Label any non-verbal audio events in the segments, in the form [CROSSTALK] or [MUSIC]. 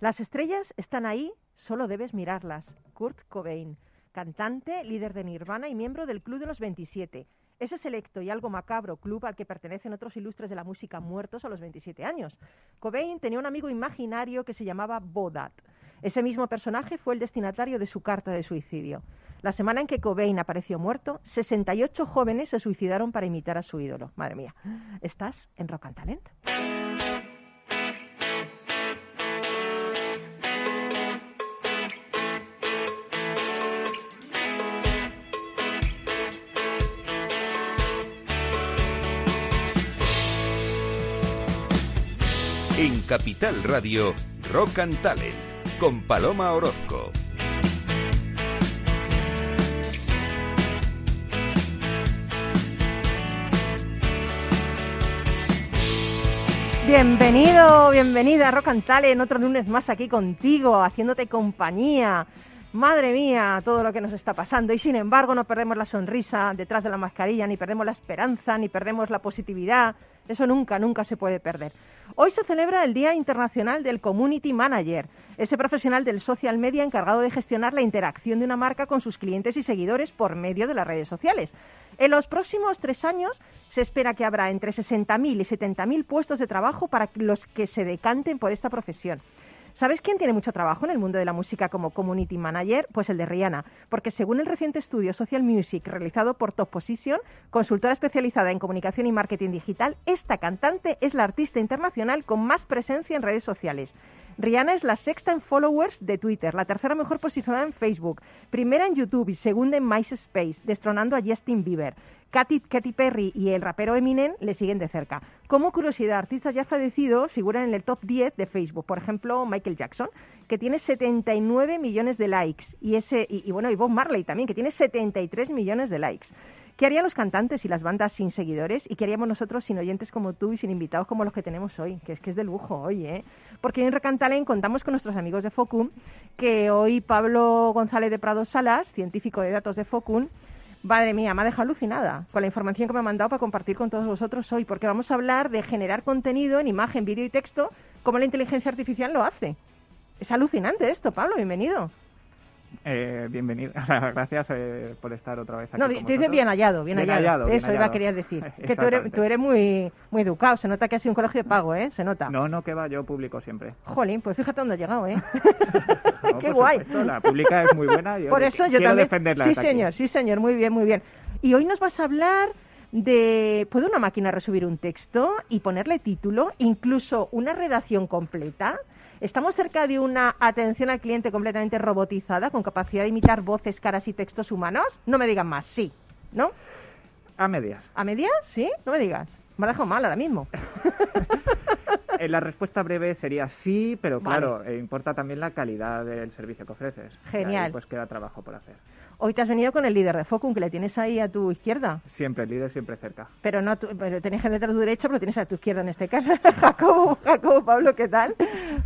Las estrellas están ahí, solo debes mirarlas. Kurt Cobain, cantante, líder de Nirvana y miembro del Club de los 27. Ese selecto y algo macabro club al que pertenecen otros ilustres de la música muertos a los 27 años. Cobain tenía un amigo imaginario que se llamaba Bodat. Ese mismo personaje fue el destinatario de su carta de suicidio. La semana en que Cobain apareció muerto, 68 jóvenes se suicidaron para imitar a su ídolo. Madre mía, estás en Rock and Talent. En Capital Radio, Rock and Talent, con Paloma Orozco. Bienvenido, bienvenida a Rock and Talent, otro lunes más aquí contigo, haciéndote compañía. Madre mía, todo lo que nos está pasando. Y sin embargo, no perdemos la sonrisa detrás de la mascarilla, ni perdemos la esperanza, ni perdemos la positividad. Eso nunca, nunca se puede perder. Hoy se celebra el Día Internacional del Community Manager, ese profesional del social media encargado de gestionar la interacción de una marca con sus clientes y seguidores por medio de las redes sociales. En los próximos tres años se espera que habrá entre 60.000 y 70.000 puestos de trabajo para los que se decanten por esta profesión. ¿Sabes quién tiene mucho trabajo en el mundo de la música como community manager? Pues el de Rihanna, porque según el reciente estudio Social Music realizado por Top Position, consultora especializada en comunicación y marketing digital, esta cantante es la artista internacional con más presencia en redes sociales. Rihanna es la sexta en followers de Twitter, la tercera mejor posicionada en Facebook, primera en YouTube y segunda en MySpace, destronando a Justin Bieber. Katy, Perry y el rapero Eminem le siguen de cerca. Como curiosidad, artistas ya fallecidos figuran en el top 10 de Facebook. Por ejemplo, Michael Jackson, que tiene 79 millones de likes. Y, ese, y, y bueno, y Bob Marley también, que tiene 73 millones de likes. ¿Qué harían los cantantes y las bandas sin seguidores? ¿Y qué haríamos nosotros sin oyentes como tú y sin invitados como los que tenemos hoy? Que es que es de lujo hoy, ¿eh? Porque en Recantalen contamos con nuestros amigos de Focum, que hoy Pablo González de Prado Salas, científico de datos de Focum, Madre mía, me ha dejado alucinada con la información que me ha mandado para compartir con todos vosotros hoy, porque vamos a hablar de generar contenido en imagen, vídeo y texto, como la inteligencia artificial lo hace. Es alucinante esto, Pablo, bienvenido. Eh, bienvenido, [LAUGHS] gracias eh, por estar otra vez aquí. No, te dices vosotros. bien hallado, bien, Bien hallado. hallado, bien Eso iba a querer decir. [LAUGHS] Que tú eres, tú eres muy, muy educado, se nota que has sido un colegio de pago, ¿eh? Se nota. No, no, que va, yo publico siempre. Jolín, pues fíjate dónde has llegado, ¿eh? [LAUGHS] No, Qué guay. supuesto, la pública es muy buena. y yo Por eso yo quiero también. defenderla Sí, aquí. señor, sí, señor, muy bien, muy bien. Y hoy nos vas a hablar de. ¿Puede una máquina resubir un texto y ponerle título, incluso una redacción completa? ¿Estamos cerca de una atención al cliente completamente robotizada, con capacidad de imitar voces, caras y textos humanos? No me digan más, sí. ¿No? A medias. ¿A medias? ¿Sí? No me digas. Me ha dejado mal ahora mismo. [LAUGHS] Eh, la respuesta breve sería sí, pero claro, eh, importa también la calidad del servicio que ofreces. Y ahí, Genial. pues queda trabajo por hacer. Hoy te has venido con el líder de Focum, que le tienes ahí a tu izquierda. Siempre, el líder siempre cerca. Pero no, a tu- pero tenés gente a tu derecha, pero tienes a tu izquierda en este caso. [LAUGHS] Jacobo, Jacobo, Pablo, ¿qué tal?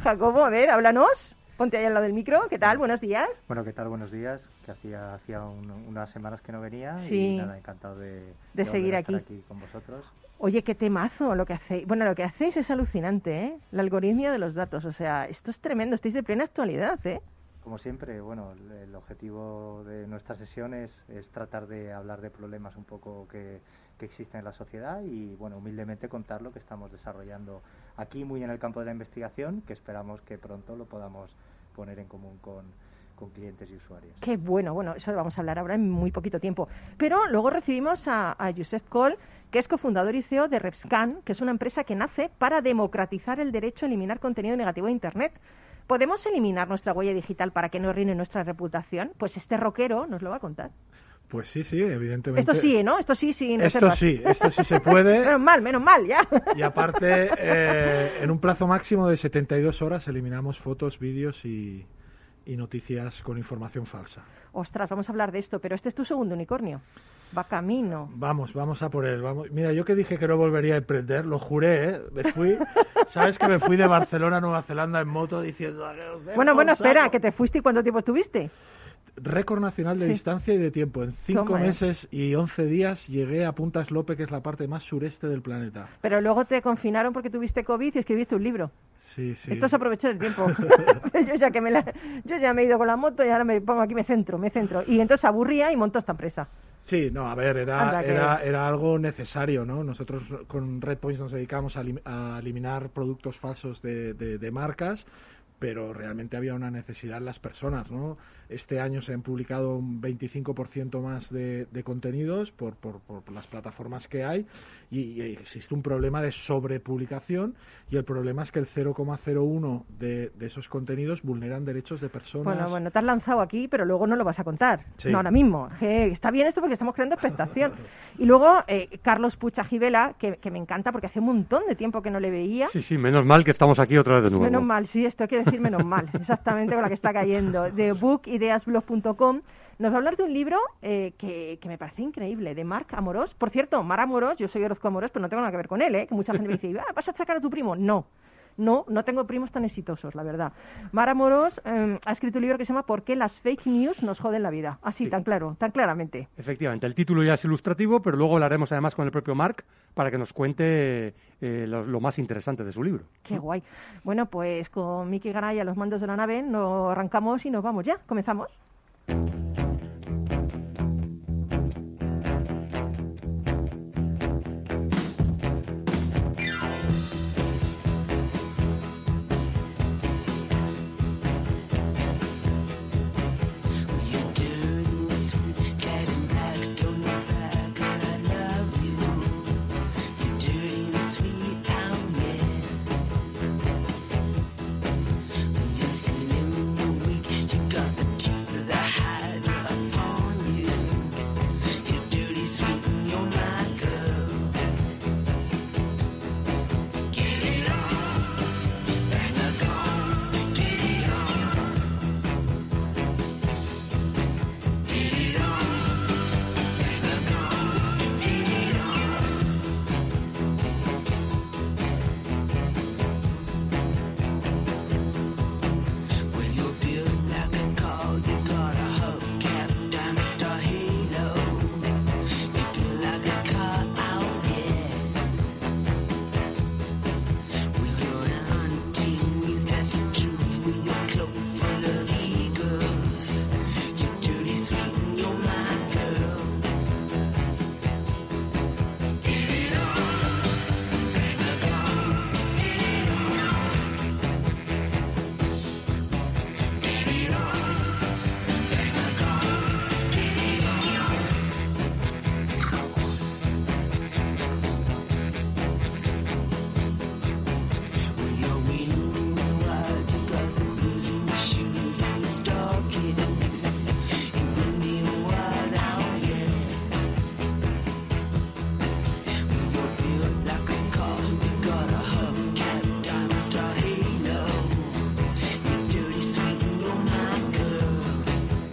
Jacobo, a ver, háblanos. Ponte ahí al lado del micro. ¿Qué tal? Buenos días. Bueno, ¿qué tal? Buenos días. Que hacía, hacía un- unas semanas que no venía Sí. y nada, encantado de, De seguir a estar aquí. con vosotros. Oye, qué temazo lo que hacéis. Bueno, lo que hacéis es alucinante, ¿eh? La algoritmia de los datos. O sea, esto es tremendo. Estáis de plena actualidad, ¿eh? Como siempre, bueno, el, objetivo de nuestra sesión es, tratar de hablar de problemas un poco que, existen en la sociedad y, bueno, humildemente contar lo que estamos desarrollando aquí muy en el campo de la investigación, que esperamos que pronto lo podamos poner en común con, con clientes y usuarios. Qué bueno, bueno, eso lo vamos a hablar ahora en muy poquito tiempo. Pero luego recibimos a, a Josep Coll, que es cofundador y CEO de Repscan, que es una empresa que nace para democratizar el derecho a eliminar contenido negativo de Internet. ¿Podemos eliminar nuestra huella digital para que no arruine nuestra reputación? Pues este rockero nos lo va a contar. Pues sí, sí, evidentemente. Esto sí, ¿no? Esto sí, sí. Esto sí, esto sí se puede. [LAUGHS] Menos mal, menos mal, ya. Y aparte, eh, en un plazo máximo de 72 horas eliminamos fotos, vídeos y, y noticias con información falsa. Ostras, vamos a hablar de esto, pero este es tu segundo unicornio. Va camino. Vamos, vamos a por él. Vamos. Mira, yo que dije que no volvería a emprender, lo juré, ¿eh? Me fui, ¿sabes que me fui de Barcelona a Nueva Zelanda en moto diciendo... "A que os den Bueno, bueno, espera, saco"? que te fuiste y cuánto tiempo estuviste. récord nacional de distancia y de tiempo. En cinco Toma, ¿eh? meses y once días llegué a Puntas Lope, que es la parte más sureste del planeta. Pero luego te confinaron porque tuviste COVID y escribiste un libro. Sí, sí. Esto es aprovechar el tiempo. [LAUGHS] [LAUGHS] yo, ya que me la- yo ya me he ido con la moto y ahora me pongo aquí, me centro, me centro. Y entonces aburría y montó esta empresa. Sí, no, a ver, era, era, era algo necesario, ¿no? Nosotros con Red Points nos dedicamos a, a eliminar productos falsos de, de- de marcas, pero realmente había una necesidad en las personas, ¿no? Este año se han publicado un 25% más de, de contenidos por, por, por las plataformas que hay y, y existe un problema de sobrepublicación y el problema es que el 0,01 de, de esos contenidos vulneran derechos de personas. Bueno, bueno, te has lanzado aquí, pero luego no lo vas a contar. Sí. No, ahora mismo. Está bien esto porque estamos creando expectación. y luego eh, Carlos Pucha Gibela, que, que me encanta porque hace un montón de tiempo que no le veía. Sí, sí, menos mal que estamos aquí otra vez de nuevo. Menos mal, sí, esto hay que decir menos mal, exactamente con la que está cayendo. De bookideasblog.com nos va a hablar de un libro eh, que, que me parece increíble, de Marc Amorós. Por cierto, Mar Amorós, yo soy Orozco Amorós, pero no tengo nada que ver con él, ¿eh? que mucha gente me dice, ah, ¿vas a sacar a tu primo? No, no, no tengo primos tan exitosos, la verdad. Mar Amorós eh, ha escrito un libro que se llama ¿Por qué las fake news nos joden la vida? Así, Sí. tan claro, tan claramente. Efectivamente, el título ya es ilustrativo, pero luego hablaremos además con el propio Mark para que nos cuente eh, lo, lo más interesante de su libro. Qué guay. Bueno, pues con Miki Garay a los mandos de la nave nos arrancamos y nos vamos ya. ¿Comenzamos?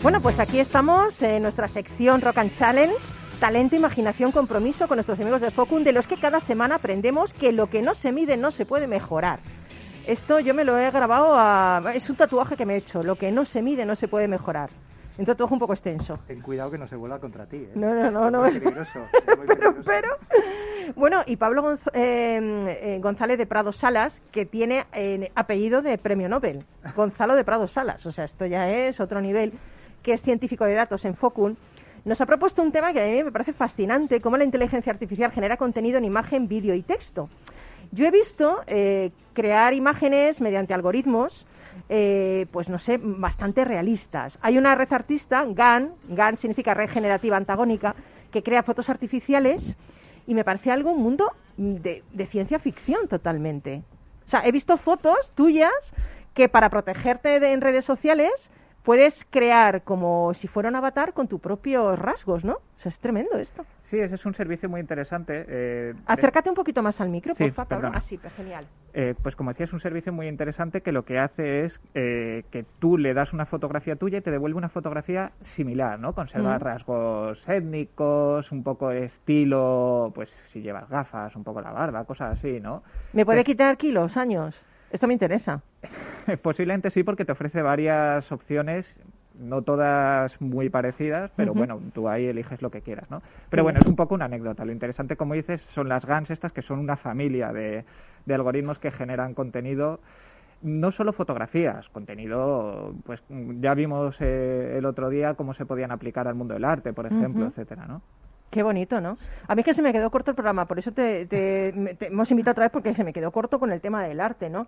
Bueno, pues aquí estamos en nuestra sección Rock and Challenge. Talento, imaginación, compromiso con nuestros amigos de Focun, de los que cada semana aprendemos que lo que no se mide no se puede mejorar. Esto yo me lo he grabado a... Es un tatuaje que me he hecho. Lo que no se mide no se puede mejorar. Un tatuaje un poco extenso. Ten cuidado que no se vuelva contra ti. ¿eh? No, no, no, no. Es muy [LAUGHS] peligroso. es muy pero, peligroso. pero... Bueno, y Pablo Gonz- eh, eh, González de Prado Salas, que tiene eh, apellido de premio Nobel. Gonzalo de Prado Salas. O sea, esto ya es otro nivel, que es científico de datos en Focun. Nos ha propuesto un tema que a mí me parece fascinante, cómo la inteligencia artificial genera contenido en imagen, vídeo y texto. Yo he visto eh, crear imágenes mediante algoritmos, eh, pues no sé, bastante realistas. Hay una red artista, GAN, GAN significa red generativa antagónica, que crea fotos artificiales y me parece algo, un mundo de, de ciencia ficción totalmente. O sea, he visto fotos tuyas que para protegerte de, en redes sociales puedes crear como si fuera un avatar con tus propios rasgos, ¿no? O sea, es tremendo esto. Sí, ese es un servicio muy interesante. eh, Acércate un poquito más al micro, Sí, por favor. Así, pues, genial. eh, pues como decía, es un servicio muy interesante que lo que hace es eh, que tú le das una fotografía tuya y te devuelve una fotografía similar, ¿no? Conserva Mm. rasgos étnicos, un poco de estilo, pues si llevas gafas, un poco la barba, cosas así, ¿no? ¿Me puede Pues- quitar kilos, años? Esto me interesa. [LAUGHS] Posiblemente sí, porque te ofrece varias opciones no todas muy parecidas, pero bueno, tú ahí eliges lo que quieras, ¿no? Pero bueno, es un poco una anécdota. Lo interesante, como dices, son las GANs estas, que son una familia de, de algoritmos que generan contenido no solo fotografías, contenido, pues ya vimos eh, el otro día cómo se podían aplicar al mundo del arte, por ejemplo, etcétera, ¿no? Qué bonito, ¿no? A mí es que se me quedó corto el programa, por eso te, te- me- te hemos invitado otra vez porque se me quedó corto con el tema del arte, ¿no?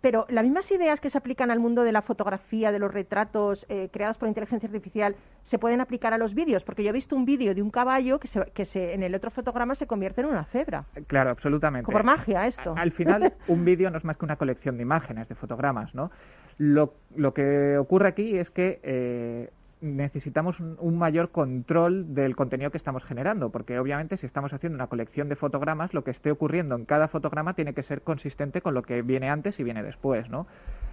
Pero las mismas ideas que se aplican al mundo de la fotografía, de los retratos eh, creados por inteligencia artificial, se pueden aplicar a los vídeos, porque yo he visto un vídeo de un caballo que, se, que se, en el otro fotograma se convierte en una cebra. Claro, absolutamente. Como por magia esto. Al final, [LAUGHS] un vídeo no es más que una colección de imágenes, de fotogramas, ¿no? Lo, lo que ocurre aquí es que eh, necesitamos un, mayor control del contenido que estamos generando, porque obviamente si estamos haciendo una colección de fotogramas, lo que esté ocurriendo en cada fotograma tiene que ser consistente con lo que viene antes y viene después, ¿no?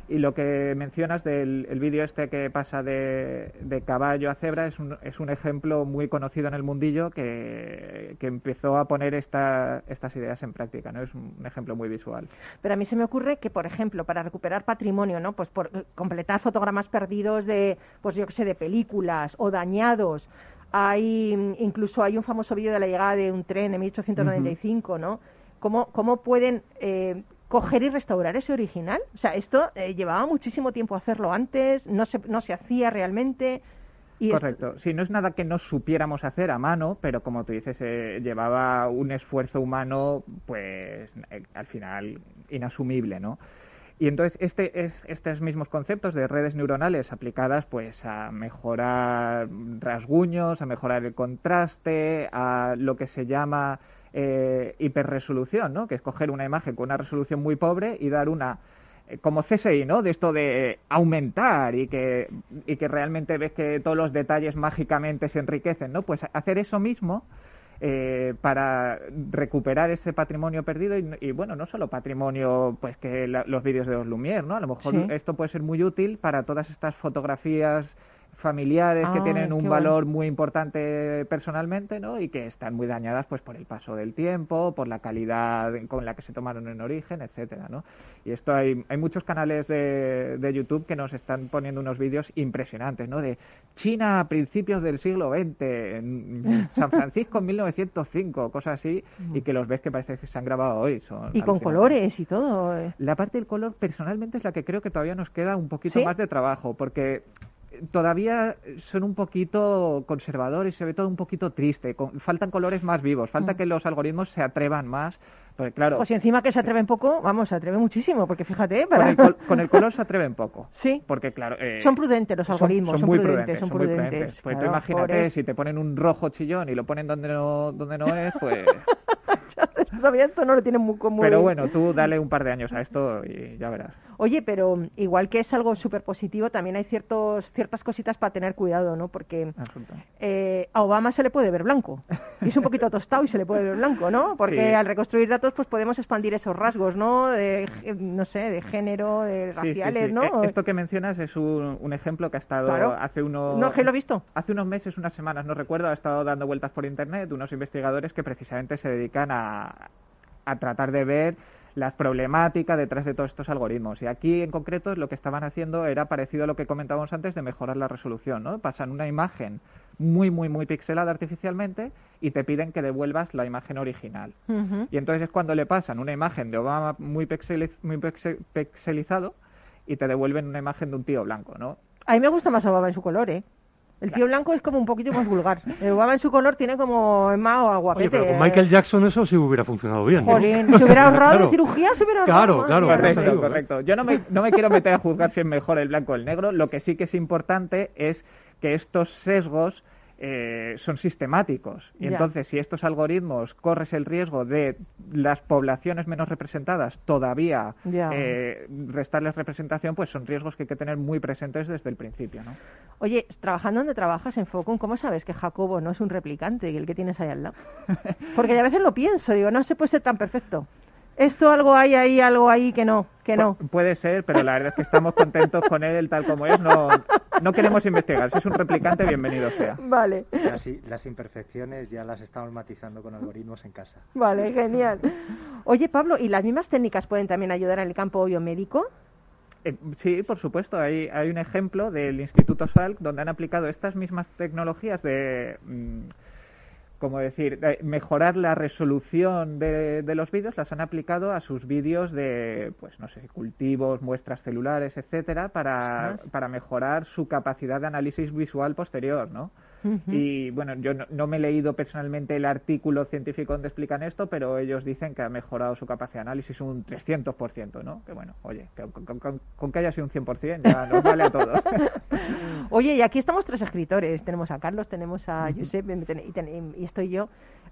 Y lo que mencionas del el vídeo este que pasa de, de caballo a cebra es un, es un ejemplo muy conocido en el mundillo que, que empezó a poner esta, estas ideas en práctica, ¿no? Es un, ejemplo muy visual. Pero a mí se me ocurre que, por ejemplo, para recuperar patrimonio, ¿no? Pues por completar fotogramas perdidos de, pues yo qué sé, de películas o dañados. Hay, incluso hay un famoso vídeo de la llegada de un tren en 1895, ¿no? ¿Cómo, cómo pueden eh, coger y restaurar ese original? O sea, esto eh, llevaba muchísimo tiempo hacerlo antes, no se, no se hacía realmente. Y esto- Correcto. Sí, no es nada que no supiéramos hacer a mano, pero como tú dices, eh, llevaba un esfuerzo humano, pues eh, al final inasumible, ¿no? Y entonces este, es, estos mismos conceptos de redes neuronales aplicadas pues a mejorar rasguños, a mejorar el contraste, a lo que se llama eh, hiperresolución, ¿no? Que es coger una imagen con una resolución muy pobre y dar una eh, como CSI, ¿no? De esto de aumentar y que, y que realmente ves que todos los detalles mágicamente se enriquecen, ¿no? Pues hacer eso mismo eh, para recuperar ese patrimonio perdido y, y, bueno, no solo patrimonio, pues que la- los vídeos de los Lumière, ¿no? A lo mejor Sí. esto puede ser muy útil para todas estas fotografías familiares que tienen un valor muy importante personalmente, ¿no? Y que están muy dañadas pues por el paso del tiempo, por la calidad con la que se tomaron en origen, etcétera, ¿no? Y esto hay, hay muchos canales de, de YouTube que nos están poniendo unos vídeos impresionantes, ¿no? De China a principios del siglo XX, en San Francisco en 1905, cosas así, y que los ves que parece que se han grabado hoy. Son y con colores y todo. eh. La parte del color personalmente es la que creo que todavía nos queda un poquito ¿Sí? más de trabajo, porque todavía son un poquito conservadores, se ve todo un poquito triste, con- faltan colores más vivos, falta Mm. que los algoritmos se atrevan más, porque claro, Pues si encima que se atreven poco, vamos, se atreve muchísimo, porque fíjate, con para... el, col- con el color se atreven poco. [LAUGHS] Sí. Porque claro... eh, Son prudentes los algoritmos, son muy prudentes, son muy prudentes, Pues tú claro, imagínate, pobres. si te ponen un rojo chillón y lo ponen donde no, donde no es, pues... [LAUGHS] [LAUGHS] [LAUGHS] Todavía esto no lo tienen muy común. Pero bueno, tú dale un par de años a esto y ya verás. Oye, pero igual que es algo súper positivo, también hay ciertos, ciertas cositas para tener cuidado, ¿no? Porque eh, a Obama se le puede ver blanco. Y es un poquito tostado y se le puede ver blanco, ¿no? Porque Sí. al reconstruir datos, pues podemos expandir esos rasgos, ¿no? De, no sé, de género, de sí, raciales, sí. ¿no? Esto que mencionas es un, un ejemplo que ha estado Claro. hace unos... No, que lo he visto. Hace unos meses, unas semanas, no recuerdo, ha estado dando vueltas por internet unos investigadores que precisamente se dedican a, a tratar de ver las problemáticas detrás de todos estos algoritmos. Y aquí en concreto lo que estaban haciendo era parecido a lo que comentábamos antes de mejorar la resolución, ¿no? Pasan una imagen muy, muy, muy pixelada artificialmente y te piden que devuelvas la imagen original. Y entonces es cuando le pasan una imagen de Obama muy, pixeli- muy pixe- pixelizado y te devuelven una imagen de un tío blanco, ¿no? A mí me gusta más Obama en su color, ¿eh? El tío blanco es como un poquito más vulgar. El Obama en su color tiene como más Oye, guapete. pero con. Michael Jackson eso sí hubiera funcionado bien. ¿no? Jolín, se hubiera [LAUGHS] ahorrado Claro. de cirugía, se hubiera ahorrado. Claro, claro, Correcto, ¿eh? correcto. Yo no me, no me quiero meter a juzgar si es mejor el blanco o el negro. Lo que sí que es importante es que estos sesgos eh, son sistemáticos. Y entonces, si estos algoritmos corres el riesgo de las poblaciones menos representadas todavía eh, restarles representación, pues son riesgos que hay que tener muy presentes desde el principio, ¿no? Oye, trabajando donde trabajas en Focum, ¿cómo sabes que Jacobo no es un replicante el que tienes ahí al lado? [LAUGHS] Porque a veces lo pienso, digo, no se puede ser tan perfecto. Esto algo hay ahí, algo ahí que no, que no. Pu- Puede ser, pero la verdad es que estamos contentos con él tal como es. No, no queremos investigar. Si es un replicante, bienvenido sea. Vale, las imperfecciones ya las estamos matizando con algoritmos en casa. vale, genial. Oye, Pablo, ¿y las mismas técnicas pueden también ayudar en el campo biomédico? Eh, sí, por supuesto. Hay, hay un ejemplo del Instituto Salk donde han aplicado estas mismas tecnologías de, mm, como decir, de mejorar la resolución de, de los vídeos, las han aplicado a sus vídeos de, pues no sé, cultivos, muestras celulares, etcétera, para, para mejorar su capacidad de análisis visual posterior, ¿no? Y bueno, yo no, no me he leído personalmente el artículo científico donde explican esto, pero ellos dicen que ha mejorado su capacidad de análisis un 300%, ¿no? Que bueno, oye, que con, con- con- con que haya sido un 100% ya nos vale a todos. [LAUGHS] Oye, y aquí estamos tres escritores. Tenemos a Carlos, tenemos a Josep y ten- y, ten- y estoy yo.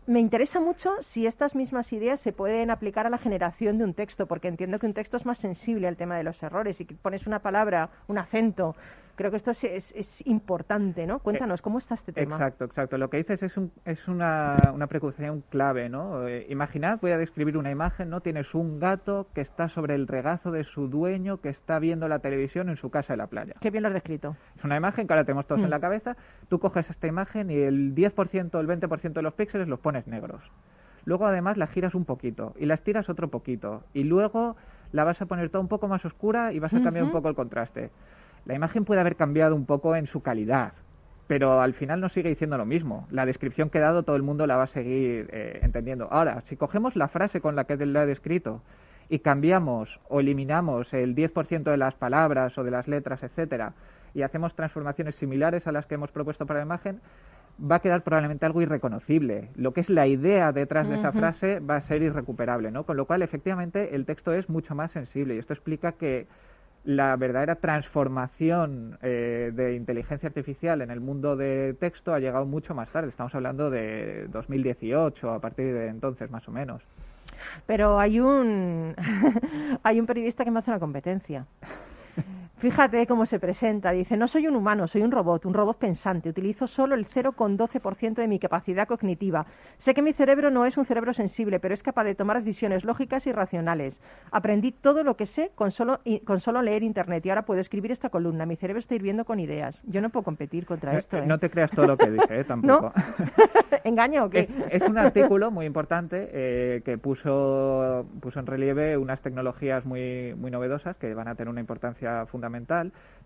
Me interesa mucho si estas mismas ideas se pueden aplicar a la generación de un texto, porque entiendo que un texto es más sensible al tema de los errores. Y que pones una palabra, un acento, creo que esto es, es- es importante, ¿no? Cuéntanos, ¿cómo está este tema? Exacto, exacto. Lo que dices es, un, es una, una precaución clave, ¿no? Eh, imaginad, voy a describir una imagen, ¿no? Tienes un gato que está sobre el regazo de su dueño que está viendo la televisión en su casa de la playa. Qué bien lo has descrito. Es una imagen que ahora tenemos todos Mm. en la cabeza. Tú coges esta imagen y el 10% o el 20% de los píxeles los pones negros. Luego además la giras un poquito y la estiras otro poquito. Y luego la vas a poner toda un poco más oscura y vas a cambiar un poco el contraste. La imagen puede haber cambiado un poco en su calidad, pero al final no sigue diciendo lo mismo. La descripción que he dado todo el mundo la va a seguir eh, entendiendo. Ahora, si cogemos la frase con la que la he descrito y cambiamos o eliminamos el 10% de las palabras o de las letras, etcétera, y hacemos transformaciones similares a las que hemos propuesto para la imagen, va a quedar probablemente algo irreconocible. Lo que es la idea detrás de esa frase va a ser irrecuperable, ¿no? Con lo cual, efectivamente, el texto es mucho más sensible y esto explica que la verdadera transformación eh, de inteligencia artificial en el mundo de texto ha llegado mucho más tarde. Estamos hablando de 2018, a partir de entonces, más o menos. Pero hay un [LAUGHS] hay un periodista que me hace una competencia. Fíjate cómo se presenta. Dice, no soy un humano, soy un robot, un robot pensante. Utilizo solo el 0,12% de mi capacidad cognitiva. Sé que mi cerebro no es un cerebro sensible, pero es capaz de tomar decisiones lógicas y racionales. Aprendí todo lo que sé con solo, con solo leer Internet y ahora puedo escribir esta columna. Mi cerebro está hirviendo con ideas. Yo no puedo competir contra esto. ¿eh? No te creas todo lo que dije, ¿eh? [LAUGHS] tampoco. [LAUGHS] ¿Engaño o qué? Es, es un artículo muy importante eh, que puso, puso en relieve unas tecnologías muy, muy novedosas que van a tener una importancia fundamental,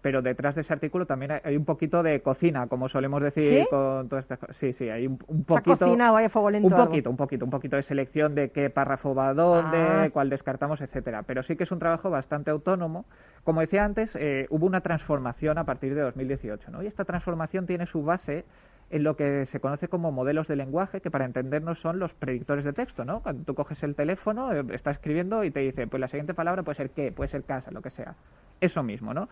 pero detrás de ese artículo también hay, un poquito de cocina, como solemos decir ¿Sí? con todas estas cosas. Sí, sí, hay un, un poquito... cocinado ahí a fuego lento Un poquito, un poquito, un poquito de selección de qué párrafo va a dónde, Ah. cuál descartamos, etcétera. Pero sí que es un trabajo bastante autónomo. Como decía antes, eh, hubo una transformación a partir de 2018, ¿no? Y esta transformación tiene su base en lo que se conoce como modelos de lenguaje, que para entendernos son los predictores de texto, ¿no? Cuando tú coges el teléfono, eh, está escribiendo y te dice, pues la siguiente palabra puede ser qué, puede ser casa, lo que sea. Eso mismo, ¿no?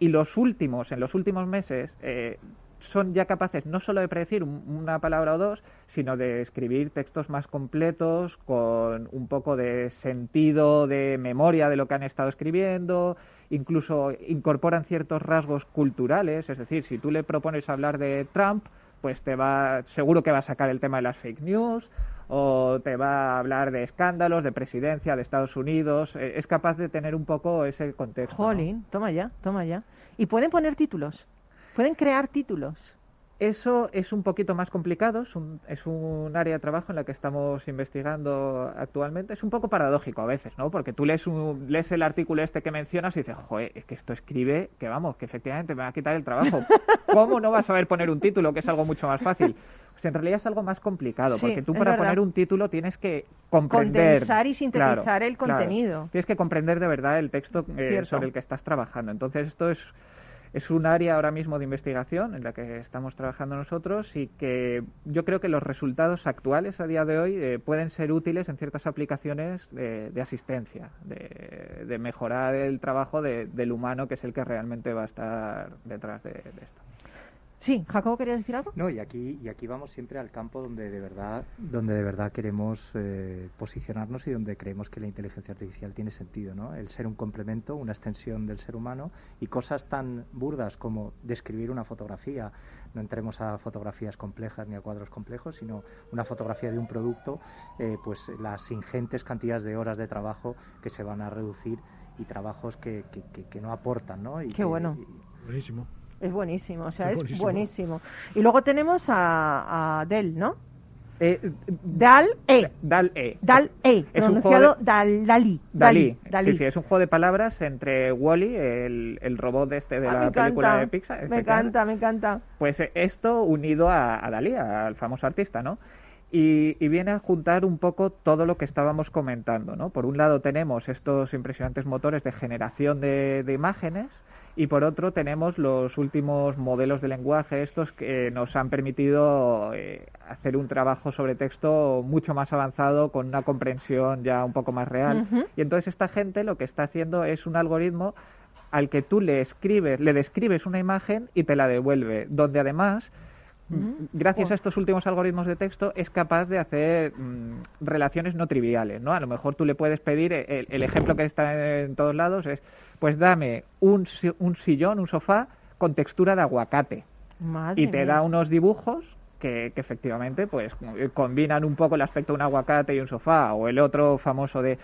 Y los últimos, en los últimos meses, eh, son ya capaces no solo de predecir un- una palabra o dos, sino de escribir textos más completos, con un poco de sentido, de memoria de lo que han estado escribiendo, incluso incorporan ciertos rasgos culturales, es decir, si tú le propones hablar de Trump, pues te va, seguro que va a sacar el tema de las fake news, o te va a hablar de escándalos, de presidencia, de Estados Unidos, eh, es capaz de tener un poco ese contexto. Jolín, toma ya, toma ya. Y pueden poner títulos, pueden crear títulos. Eso es un poquito más complicado, es un, es un área de trabajo en la que estamos investigando actualmente. Es un poco paradójico a veces, ¿no? Porque tú lees, un, lees el artículo este que mencionas y dices, joder, es que esto escribe, que vamos, que efectivamente me va a quitar el trabajo. [LAUGHS] ¿Cómo no vas a saber poner un título, que es algo mucho más fácil? Pues en realidad es algo más complicado, Sí, porque tú para verdad. poner un título tienes que comprender. Condensar y sintetizar Claro, el claro. contenido. Tienes que comprender de verdad el texto eh, sobre el que estás trabajando. Entonces esto es es un área ahora mismo de investigación en la que estamos trabajando nosotros y que yo creo que los resultados actuales a día de hoy eh, pueden ser útiles en ciertas aplicaciones de, asistencia, de, mejorar el trabajo de- del humano que es el que realmente va a estar detrás de, de esto. Sí, Jacobo, ¿querías decir algo? No, y aquí, y aquí vamos siempre al campo donde de verdad, donde de verdad queremos eh, posicionarnos y donde creemos que la inteligencia artificial tiene sentido, ¿no? El ser un complemento, una extensión del ser humano y cosas tan burdas como describir una fotografía. No entremos a fotografías complejas ni a cuadros complejos, sino una fotografía de un producto, eh, pues las ingentes cantidades de horas de trabajo que se van a reducir y trabajos que, que, que- que no aportan, ¿no? Y Qué que- bueno. y- Buenísimo. Es buenísimo, o sea, Es es buenísimo. buenísimo. Y luego tenemos a, a Dell, ¿no? Eh, Dal E. Dal E. Dal E. Es un pronunciado juego de- Dal, Dalí. Dalí. Dalí. Sí, sí, es un juego de palabras entre Wally, el, el robot este de Ah, la película encanta. de Pixar. Me efectivamente. encanta, me encanta. Pues eh, esto unido a, a Dalí, al famoso artista, ¿no? Y, y viene a juntar un poco todo lo que estábamos comentando, ¿no? Por un lado tenemos estos impresionantes motores de generación de, de imágenes y por otro tenemos los últimos modelos de lenguaje, estos que nos han permitido eh, hacer un trabajo sobre texto mucho más avanzado, con una comprensión ya un poco más real. Y entonces esta gente lo que está haciendo es un algoritmo al que tú le escribes, le describes una imagen y te la devuelve, donde además gracias a estos últimos algoritmos de texto es capaz de hacer mm, relaciones no triviales, ¿no? A lo mejor tú le puedes pedir eh, el, el ejemplo que está en todos lados es pues dame un, un sillón, un sofá con textura de aguacate Madre y te mía. da unos dibujos que, que efectivamente pues combinan un poco el aspecto de un aguacate y un sofá o el otro famoso de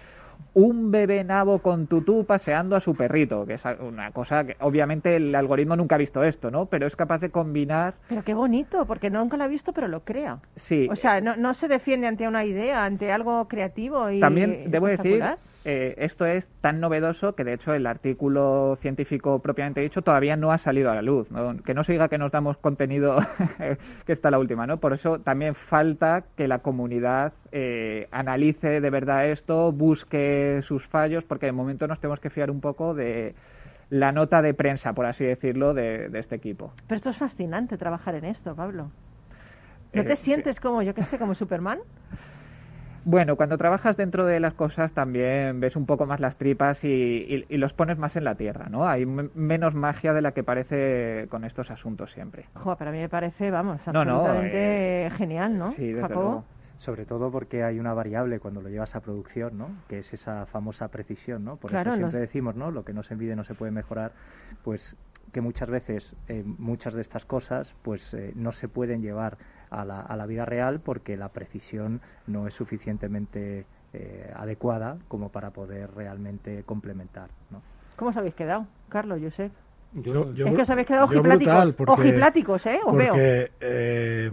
un bebé nabo con tutú paseando a su perrito, que es una cosa que obviamente el algoritmo nunca ha visto esto, ¿no? Pero es capaz de combinar, Pero qué bonito, porque nunca lo ha visto, pero lo crea. sí, O sea, no, no se defiende ante una idea, ante algo creativo y También debo decir. Eh, esto es tan novedoso que de hecho el artículo científico propiamente dicho todavía no ha salido a la luz. ¿no? Que no se diga que nos damos contenido [LAUGHS] que está la última, ¿no? Por eso también falta que la comunidad eh, analice de verdad esto, busque sus fallos, porque de momento nos tenemos que fiar un poco de la nota de prensa, por así decirlo, de, de este equipo. Pero esto es fascinante trabajar en esto, Pablo. ¿No Eh, te sí. sientes como, yo qué sé, como Superman? [LAUGHS] Bueno, cuando trabajas dentro de las cosas también ves un poco más las tripas y, y- y los pones más en la tierra, ¿no? Hay menos magia de la que parece con estos asuntos siempre. Jo, para mí me parece, vamos, No, no, absolutamente genial, ¿no? Sí, desde Jacobo? luego. Sobre todo porque hay una variable cuando lo llevas a producción, ¿no? Que es esa famosa precisión, ¿no? Por Claro, eso siempre los- decimos, ¿no? Lo que no se mide no se puede mejorar, pues que muchas veces eh, muchas de estas cosas pues eh, no se pueden llevar a la, a la vida real porque la precisión no es suficientemente eh, adecuada como para poder realmente complementar, ¿no? ¿Cómo os habéis quedado, Carlos, Josep? Yo- yo- es que os habéis quedado ojipláticos. porque- Ojipláticos, ¿eh? Os veo. Eh,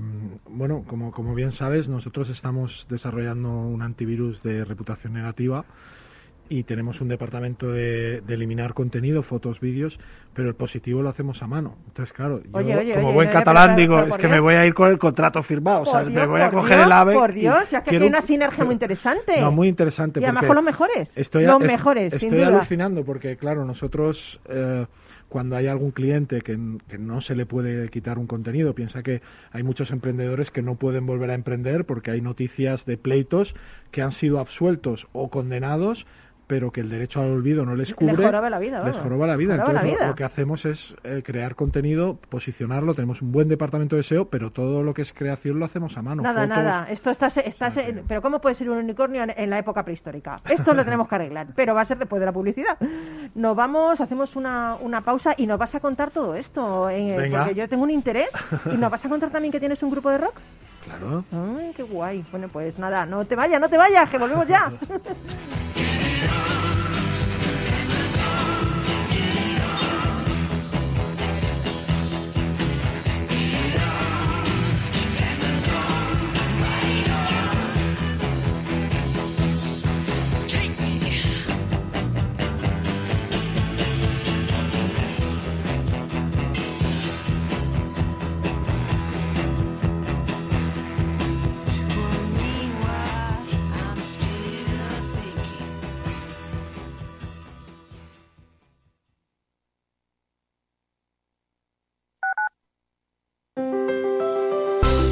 bueno, como, como bien sabes, nosotros estamos desarrollando un antivirus de reputación negativa y tenemos un departamento de, de eliminar contenido, fotos, vídeos, pero el positivo lo hacemos a mano. Entonces, claro, yo Oye, oye, como oye, buen catalán digo, es que me voy a ir con el contrato firmado, o sea, me voy a coger Dios, el ave. Por y Dios, si es que quiero hay un- una sinergia muy interesante. No, muy interesante. Y además con los mejores. Estoy, los es- mejores, sin estoy duda. alucinando porque, claro, nosotros eh, cuando hay algún cliente que, que no se le puede quitar un contenido, piensa que hay muchos emprendedores que no pueden volver a emprender porque hay noticias de pleitos que han sido absueltos o condenados pero que el derecho al olvido no les Les cubre, joroba la vida, les joroba la vida. Joroba la Entonces, lo- que hacemos es eh, crear contenido, posicionarlo, tenemos un buen departamento de SEO, pero todo lo que es creación lo hacemos a mano. Nada, fotos, nada. Esto está, está O sea que- pero ¿cómo puede ser un unicornio en, en la época prehistórica? Esto lo tenemos que arreglar, pero va a ser después de la publicidad. Nos vamos, hacemos una, una pausa y nos vas a contar todo esto, eh, Venga. porque yo tengo un interés. ¿Y nos vas a contar también que tienes un grupo de rock? Claro. Ay, qué guay. Bueno, pues nada, no te vayas, no te vayas, que volvemos ya. [LAUGHS]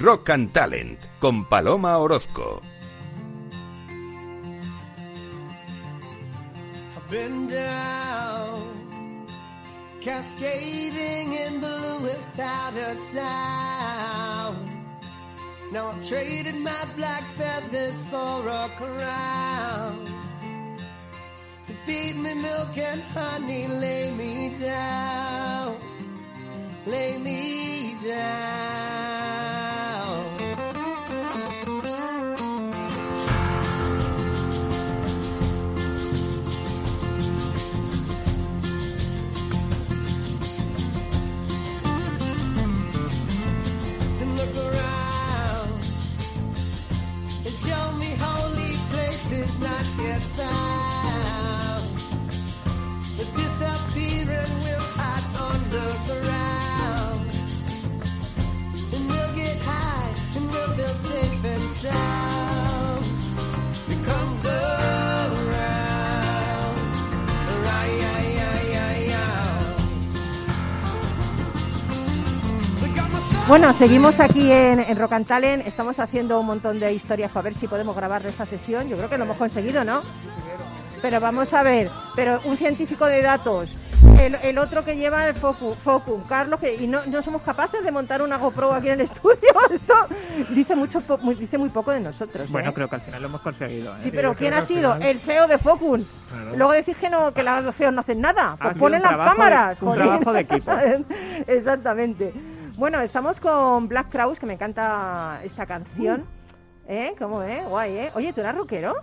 Rock and Talent con Paloma Orozco. I've been down, cascading in blue without a sound. Now I've traded my black feathers for a crown. So feed me milk and honey, lay me down, lay me down. Bueno, seguimos aquí en, en Rock and Talent. Estamos haciendo un montón de historias para ver si podemos grabar esta sesión. Yo creo que lo hemos conseguido, ¿no? Pero vamos a ver. Pero un científico de datos, el, el otro que lleva el Focus, Focus Carlos, que, y no, no somos capaces de montar una GoPro aquí en el [LAUGHS] estudio. Esto dice mucho, po- muy- dice muy poco de nosotros. ¿eh? Bueno, creo que al final lo hemos conseguido. ¿eh? Sí, pero ¿quién ha sido? final- El CEO de Focus. Claro. Luego decís que, no, que los CEOs no hacen nada. Pues ponen las trabajo de- cámaras. un trabajo de equipo. [LAUGHS] Exactamente. Bueno, estamos con Black Crowes, que me encanta esta canción. ¿Eh? ¿Cómo, eh? Guay, ¿eh? Oye, ¿tú eras rockero?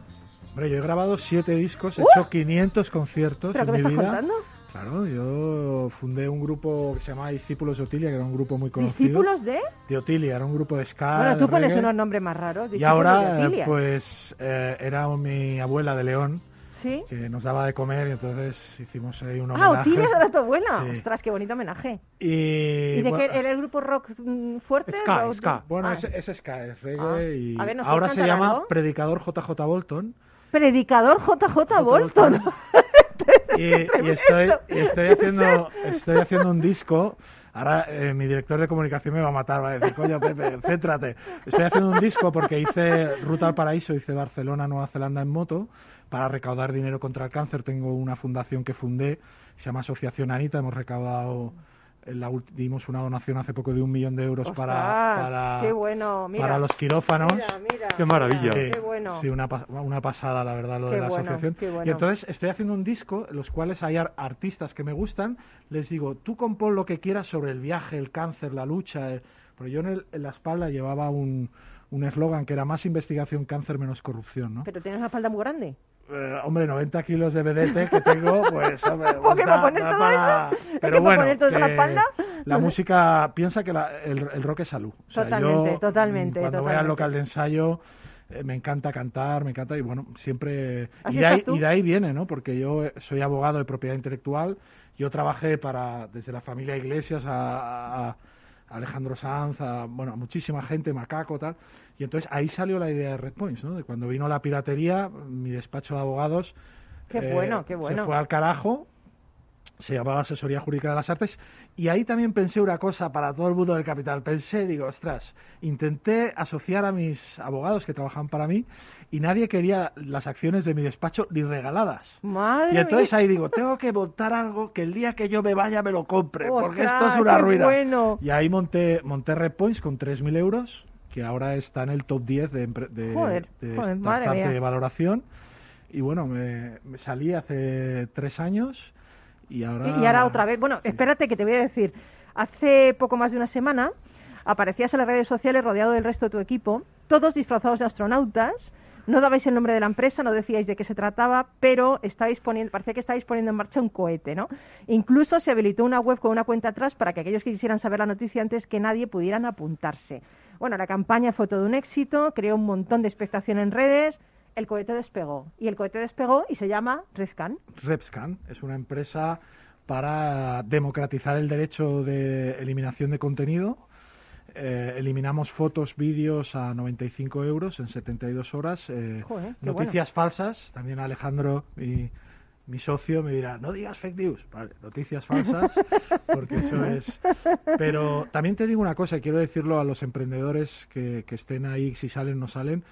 Hombre, yo he grabado siete discos, he ¡Uh! hecho 500 conciertos ¿Pero en qué me mi estás vida. contando? Claro, yo fundé un grupo que se llamaba Discípulos de Otilia, que era un grupo muy conocido. ¿Discípulos de? De Otilia, era un grupo de ska. bueno, tú pones reggae. unos nombres más raros. Y de ahora, pues, eh, era mi abuela de León, ¿Sí? que nos daba de comer, y entonces hicimos ahí un Ah, homenaje. Otilia era tu abuela. Sí. Ostras, qué bonito homenaje. Y, ¿Y de bueno, qué era el grupo rock fuerte? Ska, ¿O- ska. Bueno, Ah. es, es ska, es reggae, Ah. y ver, ¿nos ahora se llama algo? Predicador JJ Bolton. Predicador JJ Bolton. Bolton. y, y [LAUGHS] estoy, y estoy haciendo estoy haciendo un disco ahora eh, mi director de comunicación me va a matar va a decir coño Pepe céntrate estoy haciendo un disco porque hice Ruta al Paraíso hice Barcelona Nueva Zelanda en moto para recaudar dinero contra el cáncer tengo una fundación que fundé se llama Asociación Anita hemos recaudado en la dimos una donación hace poco de un millón de euros para, Ostras, para, qué bueno, mira. para los quirófanos Mira, mira, Qué maravilla. Sí, qué bueno. sí, una, una pasada, la verdad, lo Qué de la bueno, asociación. bueno. Y entonces estoy haciendo un disco, en los cuales hay ar- artistas que me gustan. Les digo, tú compón lo que quieras sobre el viaje, el cáncer, la lucha. eh". Pero yo en, el- en la espalda llevaba un un eslogan que era más investigación, cáncer, menos corrupción, ¿no? Pero tienes una espalda muy grande. Eh, hombre, 90 kilos de vedete que tengo, pues, [LAUGHS] hombre, ¿Por pues qué da- todo para- Pero bueno, poner todo la espalda? la música, piensa que la- el, el rock es salud. O sea, Totalmente, yo, totalmente, Cuando voy al totalmente. local de ensayo, eh, me encanta cantar, me encanta, y bueno, siempre... ¿Así Y de, ahí, y de ahí viene, ¿no? Porque yo eh, soy abogado de propiedad intelectual, yo trabajé para, desde la familia Iglesias a Alejandro Sanz, a, bueno, a muchísima gente, Macaco, tal. Y entonces ahí salió la idea de Red Points, ¿no? De cuando vino la piratería, mi despacho de abogados Qué eh, bueno, qué bueno. se fue al carajo, se llamaba Asesoría Jurídica de las Artes, y ahí también pensé una cosa para todo el mundo del capital. Pensé, digo, ostras, intenté asociar a mis abogados que trabajan para mí, y nadie quería las acciones de mi despacho ni regaladas. Madre Y entonces mía. ahí digo, tengo que montar algo que el día que yo me vaya me lo compre, porque esto es una ruina. bueno. Y ahí monté, monté Red Points con 3.000 euros, que ahora está en el top 10 de, de, Joder, de joder, madre startups mía. de valoración. Y bueno, me, me salí hace tres años y ahora... Y ahora otra vez. Bueno, espérate que te voy a decir. Hace poco más de una semana aparecías en las redes sociales rodeado del resto de tu equipo, todos disfrazados de astronautas, No dabais el nombre de la empresa, no decíais de qué se trataba, pero estabais poniendo, parecía que estabais poniendo en marcha un cohete, ¿no? Incluso se habilitó una web con una cuenta atrás para que aquellos que quisieran saber la noticia antes que nadie pudieran apuntarse. Bueno, la campaña fue todo un éxito, creó un montón de expectación en redes, el cohete despegó. Y el cohete despegó y se llama Rescan. Repscan es una empresa para democratizar el derecho de eliminación de contenido. Eh, eliminamos fotos, vídeos a 95 euros en 72 horas. Eh, Joder, noticias falsas. También Alejandro, mi, mi socio, me dirá, no digas fake news. Vale, noticias falsas, [LAUGHS] porque eso es... Pero también te digo una cosa, y quiero decirlo a los emprendedores que, que estén ahí, si salen o no salen.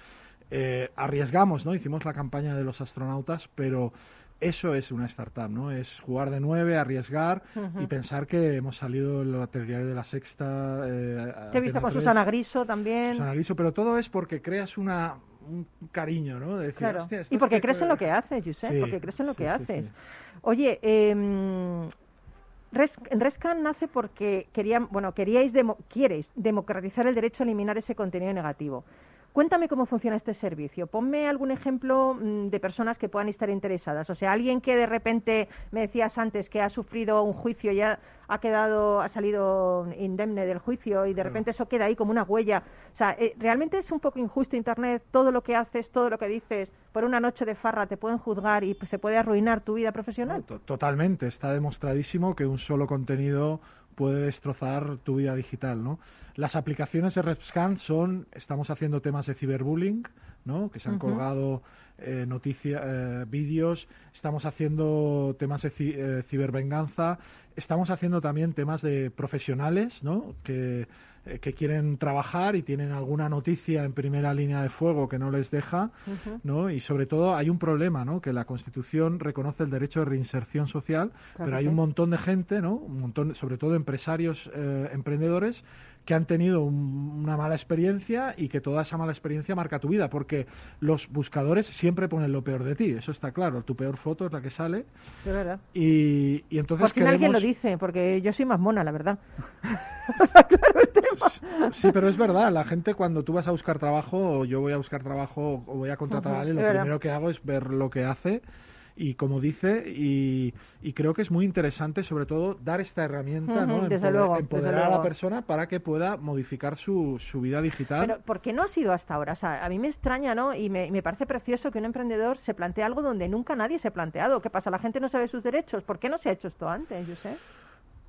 Eh, arriesgamos, ¿no? Hicimos la campaña de los astronautas, pero eso es una startup, ¿no? Es jugar de nueve, arriesgar y pensar que hemos salido en la de la Sexta. Eh, Se he visto con 3, Susana Griso también. Susana Griso, pero todo es porque creas una, un cariño, ¿no? De decir, Claro. "Hostia, esto Y porque que crees en puede-". lo que haces, Josep, Sí, porque crees en lo sí, que haces. Oye, eh, Res- Rescan nace porque querían, bueno, queríais demo- quieres democratizar el derecho a eliminar ese contenido negativo. Cuéntame cómo funciona este servicio. Ponme algún ejemplo mm, de personas que puedan estar interesadas. O sea, alguien que de repente me decías antes que ha sufrido un juicio y ya ha quedado, ha salido indemne del juicio y de repente eso queda ahí como una huella. O sea, eh, realmente es un poco injusto Internet. Todo lo que haces, todo lo que dices, por una noche de farra te pueden juzgar y pues, se puede arruinar tu vida profesional. To- Totalmente, está demostradísimo que un solo contenido puede destrozar tu vida digital, ¿no? Las aplicaciones de RepScan son, estamos haciendo temas de ciberbullying, ¿no? Que se han colgado eh, noticias, eh, vídeos, estamos haciendo temas de ci- eh, cibervenganza, estamos haciendo también temas de profesionales, ¿no? Que, eh, que quieren trabajar y tienen alguna noticia en primera línea de fuego que no les deja. ¿no? Y sobre todo hay un problema, ¿no? Que la Constitución reconoce el derecho de reinserción social, Claro pero hay sí. un montón de gente, ¿no? Un montón, sobre todo empresarios, eh, emprendedores que han tenido un- una mala experiencia y que toda esa mala experiencia marca tu vida, porque los buscadores siempre ponen lo peor de ti, eso está claro, tu peor foto es la que sale De verdad. y, y entonces Por fin alguien lo queremos- dice, porque yo soy más mona, la verdad. [LAUGHS] Sí, pero es verdad, la gente cuando tú vas a buscar trabajo, o yo voy a buscar trabajo o voy a contratar a alguien, lo primero que hago es ver lo que hace y como dice, y, y creo que es muy interesante sobre todo dar esta herramienta, ¿no? Empoder- luego, empoderar a la persona para que pueda modificar su, su vida digital. Pero ¿por qué no ha sido hasta ahora? O sea, a mí me extraña, ¿no? Y me, me parece precioso que un emprendedor se plantee algo donde nunca nadie se ha planteado. ¿Qué pasa? ¿La gente no sabe sus derechos? ¿Por qué no se ha hecho esto antes, yo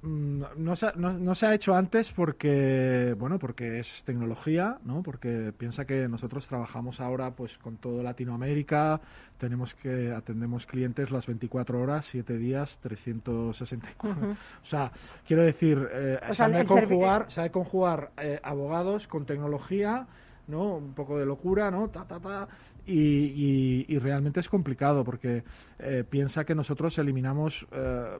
Mm, No se, ha, no, no se ha hecho antes porque, bueno, porque es tecnología, ¿no? Porque piensa que nosotros trabajamos ahora pues con todo Latinoamérica, tenemos que atendemos clientes las 24 horas, 7 días, 364. Ujú. O sea, quiero decir, eh, O se, sea, servi- conjugar, se ha de conjugar eh, abogados con tecnología, ¿no? Un poco de locura, ¿no? Ta, ta, ta. Y, y- y realmente es complicado porque eh, piensa que nosotros eliminamos eh,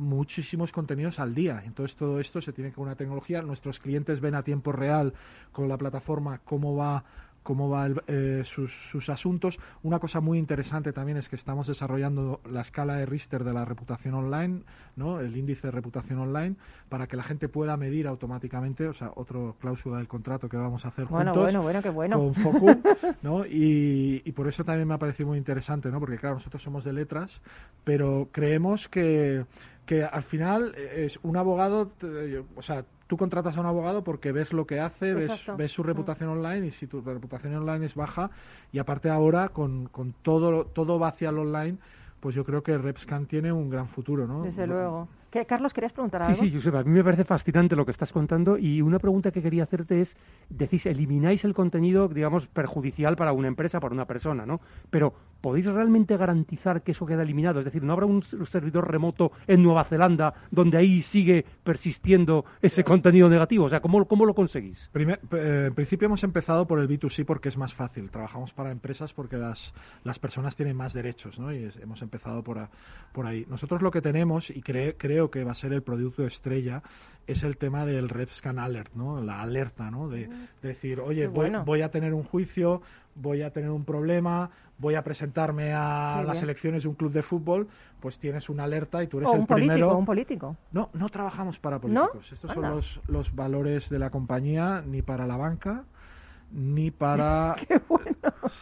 muchísimos contenidos al día. Entonces todo esto se tiene con una tecnología. Nuestros clientes ven a tiempo real con la plataforma cómo va cómo va el- eh, sus, sus asuntos. Una cosa muy interesante también es que estamos desarrollando la escala de Richter de la reputación online, ¿no? el índice de reputación online, para que la gente pueda medir automáticamente, o sea, otra cláusula del contrato que vamos a hacer Bueno, juntos bueno, bueno, qué bueno. con Focus, [LAUGHS] ¿no? Y, y por eso también me ha parecido muy interesante, ¿no? Porque claro, nosotros somos de letras, pero creemos que, que al final es un abogado, te- o sea, tú contratas a un abogado porque ves lo que hace, ves, ves su reputación online y si tu reputación online es baja y aparte ahora con, con todo, todo va hacia el online, pues yo creo que RepScan tiene un gran futuro, ¿no? Desde luego. ¿Qué, Carlos, ¿querías preguntar Sí, algo? sí, Josep, a mí me parece fascinante lo que estás contando y una pregunta que quería hacerte es, decís, elimináis el contenido, digamos, perjudicial para una empresa, para una persona, ¿no? Pero, ¿podéis realmente garantizar que eso queda eliminado? Es decir, ¿no habrá un servidor remoto en Nueva Zelanda donde ahí sigue persistiendo ese contenido negativo? O sea, ¿cómo, cómo lo conseguís? Primer- eh, en principio hemos empezado por el B2C porque es más fácil. Trabajamos para empresas porque las, las personas tienen más derechos, ¿no? Y es- hemos empezado por, a- por ahí. Nosotros lo que tenemos, y cre- creo que va a ser el producto estrella, es el tema del RepScan Alert, ¿no? La alerta, ¿no? De, de decir, oye, Qué voy, bueno. voy a tener un juicio, voy a tener un problema, voy a presentarme a las elecciones de un club de fútbol, pues tienes una alerta y tú eres O el un político, primero. un político. No, no trabajamos para ¿No? políticos. Estos son Anda. los, los valores de la compañía, ni para la banca, ni para... [LAUGHS]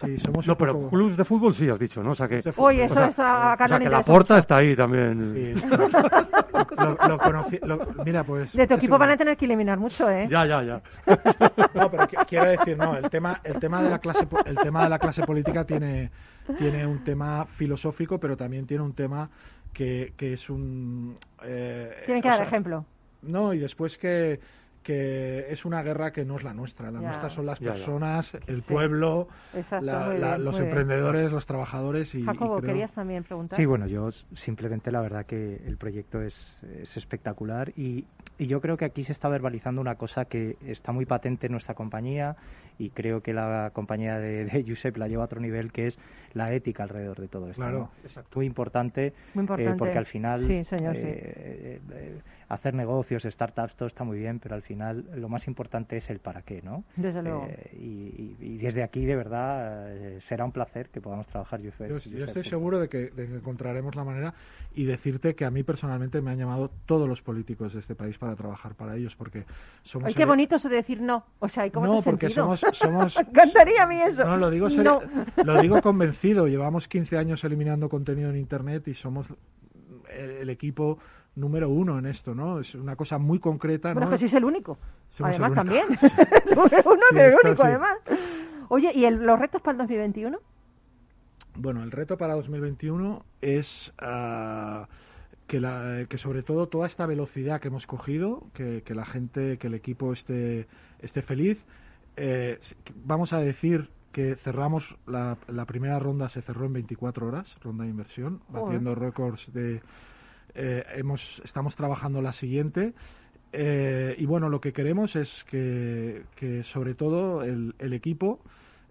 Sí, somos No, pero poco- clubs de fútbol sí has dicho, ¿no? O sea que, Oye, o eso sea, es a- o sea que la porta está ahí también. Sí, [LAUGHS] lo, lo conocí- lo- mira, pues... De tu equipo igual. van a tener que eliminar mucho, ¿eh? Ya, ya, ya. No, pero qui- quiero decir, no, el tema, el tema de la clase, el tema de la clase política tiene, tiene un tema filosófico, pero también tiene un tema que, que es un. eh, Tienen que dar sea, ejemplo. No, y después que que es una guerra que no es la nuestra, la Ya. nuestra son las Ya, ya. personas, el Sí. pueblo, Exacto, la- la- bien, los bien. emprendedores, los trabajadores y, y Jacobo, creo- querías también preguntar. Sí, bueno, yo simplemente la verdad que el proyecto es, es espectacular y, y yo creo que aquí se está verbalizando una cosa que está muy patente en nuestra compañía y creo que la compañía de, de Josep la lleva a otro nivel, que es la ética alrededor de todo esto. Claro, ¿no? Muy importante, Muy eh, importante. porque al final Sí, señor, sí. eh, eh, hacer negocios, startups, todo está muy bien, pero al final lo más importante es el para qué, ¿no? Desde luego. Eh, y, y- y desde aquí, de verdad, eh, será un placer que podamos trabajar, Josep. Yo, estoy seguro de que, de que encontraremos la manera y decirte que a mí personalmente me han llamado todos los políticos de este país para trabajar para ellos, porque somos... Ay, qué el- bonito eso de decir no. O sea, ¿y cómo No, te porque sentido? somos, somos... [LAUGHS] Me encantaría a mí eso. No, lo digo, No. lo digo convencido. Llevamos 15 años eliminando contenido en Internet y somos el, el equipo número uno en esto, ¿no? Es una cosa muy concreta, Bueno, ¿no? que sí es el único. Somos el además único. también. [LAUGHS] [LAUGHS] Número uno, Sí, pero el único además. Oye, ¿y el- los retos para el 2021? Bueno, el reto para 2021 es ah, que, la, que sobre todo toda esta velocidad que hemos cogido, que, que la gente, que el equipo esté, esté feliz. Eh, vamos a decir que cerramos la, la primera ronda, se cerró en 24 horas, ronda de inversión, batiendo récords de... eh, hemos, estamos trabajando la siguiente. Eh, y bueno, lo que queremos es que, que sobre todo el, el equipo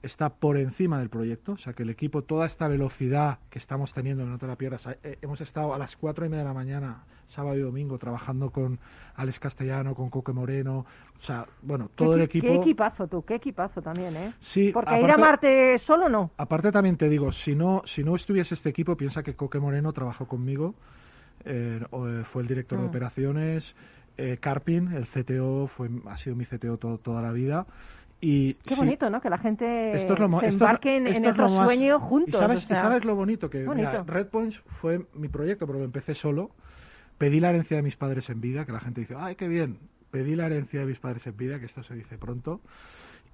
está por encima del proyecto, o sea que el equipo, toda esta velocidad que estamos teniendo, no te la pierdas, eh, hemos estado a las cuatro y media de la mañana, sábado y domingo, trabajando con Alex Castellano, con Coque Moreno, o sea, bueno, todo ¿Qué, el equi- equipo... Qué equipazo tú, qué equipazo también, ¿eh? Sí, Porque aparte- ir a Marte solo no. Aparte también te digo, si no, si no estuviese este equipo, piensa que Coque Moreno trabajó conmigo, eh, eh, fue el director de Mm. operaciones, eh, Carpin, el CTO, fue, ha sido mi CTO to- toda la vida. Y Qué sí, bonito, ¿no? Que la gente esto es lo se esto es- embarque en, en esto otro más- sueño juntos. Y sabes, o sea, y sabes lo bonito que mira, bonito. Red Points fue mi proyecto, pero lo empecé solo. Pedí la herencia de mis padres en vida, que la gente dice, ay, qué bien. Pedí la herencia de mis padres en vida, que esto se dice pronto.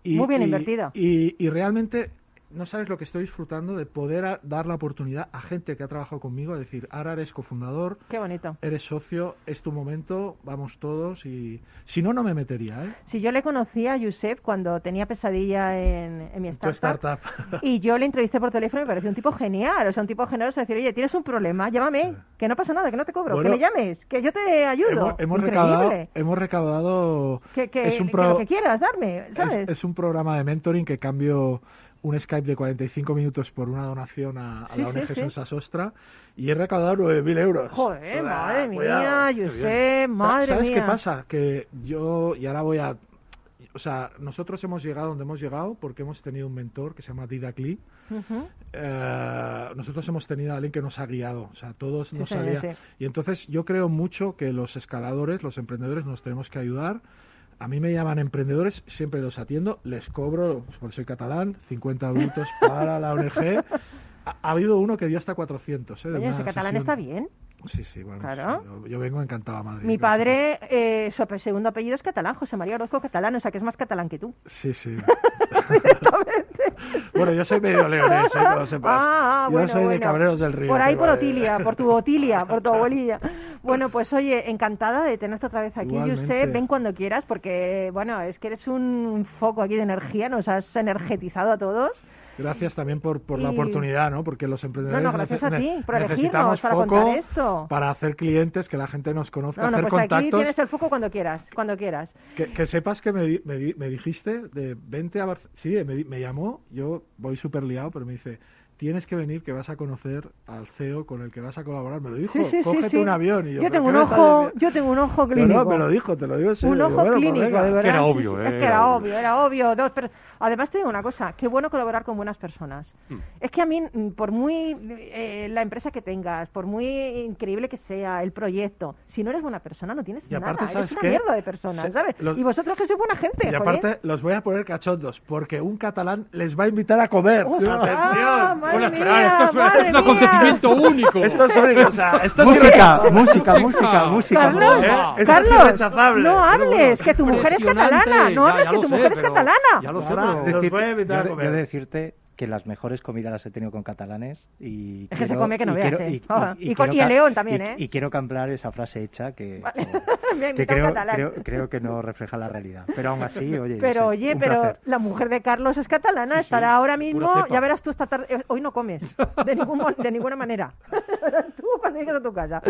Muy bien invertida. Y, y realmente no sabes lo que estoy disfrutando de poder dar la oportunidad a gente que ha trabajado conmigo, a decir, ahora eres cofundador, Qué bonito. eres socio, es tu momento, vamos todos y si no, no me metería, ¿eh? Si yo le conocí a Josep cuando tenía pesadilla en, en mi Tu startup, startup. y yo le entrevisté por teléfono y me pareció un tipo genial, o sea, un tipo generoso, decir, oye, tienes un problema, llámame, que no pasa nada, que no te cobro, Bueno, que me llames, que yo te ayudo. hemos, hemos recaudado, hemos recaudado Que, que- es un que lo que quieras darme, ¿sabes? Es, es un programa de mentoring que cambio un Skype de 45 minutos por una donación a, a Sí, la ONG sí. Sensa Sostra y he recaudado 9.000 euros. Joder, Ah, madre mía, Josep, bien. madre ¿Sabes mía. qué pasa? Que yo, y ahora voy a... O sea, nosotros hemos llegado donde hemos llegado porque hemos tenido un mentor que se llama Didac Lee. Ujú. Eh, nosotros hemos tenido a alguien que nos ha guiado, o sea, todos Sí, nos había- sí. Y entonces yo creo mucho que los escaladores, los emprendedores, nos tenemos que ayudar. A mí me llaman emprendedores, siempre los atiendo, les cobro, pues, porque soy catalán, 50 euros para la ONG. Ha, ha habido uno que dio hasta 400. ¿eh? Oye, ese catalán sesión. está bien. Sí, sí, bueno. Claro. sí, yo, yo vengo encantado a Madrid. Mi padre, eh, su ape- segundo apellido es catalán, José María Orozco catalán, o sea que es más catalán que tú. Sí, sí. [LAUGHS] bueno, yo soy medio leonés, ¿eh? que lo sepas. Ah, ah, yo bueno, soy de. Cabreros del Río. Por ahí por Otilia, por tu Otilia, por tu abuelilla. [LAUGHS] Bueno, pues oye, encantada de tenerte otra vez aquí. Josep. Ven cuando quieras, porque, bueno, es que eres un foco aquí de energía, nos has energetizado a todos. Gracias también por, por la oportunidad, ¿no? Porque los emprendedores No, no, gracias nece- a ti por necesitamos elegirnos para foco contar esto. para hacer clientes, que la gente nos conozca, No, no, hacer pues aquí contactos. tienes el foco cuando quieras, cuando quieras. Que, que sepas que me, di- me, di- me dijiste de 20 a Barcelona. Sí, me, llamó, yo voy súper liado, pero me dice, tienes que venir que vas a conocer al CEO con el que vas a colaborar. Me lo dijo, Sí, cógete sí. un avión. Y yo, Yo ¿pero tengo un ojo, yo tengo un ojo No, clínico. no, me lo dijo, te lo digo. Un Digo, ojo bueno, pues clínico, venga. de verdad. era sí, obvio, sí. eh, Es que era era obvio. obvio, era obvio. Dos Además te digo una cosa, qué bueno colaborar con buenas personas. Mm. Es que a mí, mm, por muy eh, la empresa que tengas, por muy increíble que sea el proyecto, si no eres buena persona no tienes Y aparte, nada, ¿sabes eres una qué? mierda de personas, Se- ¿sabes? los- Y vosotros que sois buena gente, Y joder. aparte, los voy a poner cachondos, porque un catalán les va a invitar a comer. ¡Atención! madre Bueno, mía, esperad, esto es, madre esto es un acontecimiento [LAUGHS] único. Esto es único, o sea, esto es Música, irrechazable. música, música, música. Carlos, favor. ¿Eh? Esto es Carlos, irrechazable. no hables, que tu mujer es catalana, no hables que tu mujer es catalana. Ya lo sé, Nada, pero... los voy a invitar a Yo, comer. yo decirte que las mejores comidas las he tenido con catalanes y Es que quiero- se come que no y veas, quiero- ¿eh? Y con- quiero y en ca- León también, y- ¿eh? Y quiero cambiar esa frase hecha que, Vale. [LAUGHS] que- ha que creo, creo, creo que no refleja la realidad. Pero aún así, [LAUGHS] oye, no Pero sé, oye, pero placer. la mujer de Carlos es catalana, Sí, sí, estará ahora pura mismo, ya verás tú esta tarde, eh, hoy no comes, de, ningún, de ninguna manera. [LAUGHS] tú cuando llegues a tu casa.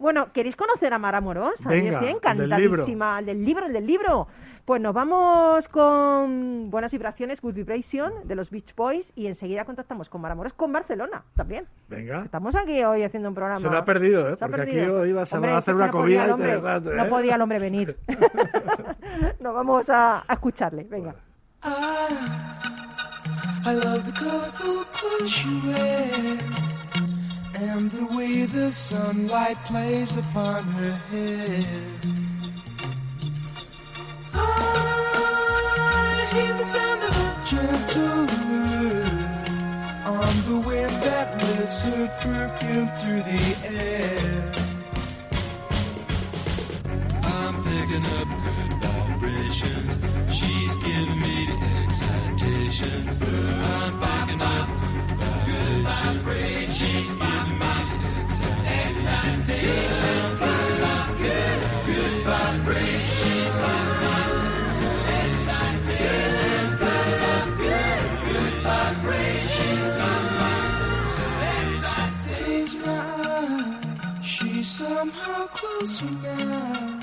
Bueno, ¿queréis conocer a Mara Morosa? Venga, Yo estoy el del libro. encantadísima. El del libro, el del libro. Pues nos vamos con Buenas Vibraciones, Good Vibration, de los Beach Boys, y enseguida contactamos con Mara Moros, con Barcelona también. Venga. Estamos aquí hoy haciendo un programa. Se lo ha perdido, ¿eh? Se Porque aquí perdido. hoy vas a- Hombre, hacer una no podía comida el hombre, interesante, No ¿eh? podía el hombre venir. [LAUGHS] Nos vamos a, a escucharle. Venga. I love the colorful clothes you wear and the way the sunlight plays upon her hair. I hear the sound of a gentle word on the wind that lifts her perfume through the air. I'm picking up vibrations. She's giving me the excitations. I'm picking up good vibrations. She's giving me the excitations. Somehow closer now.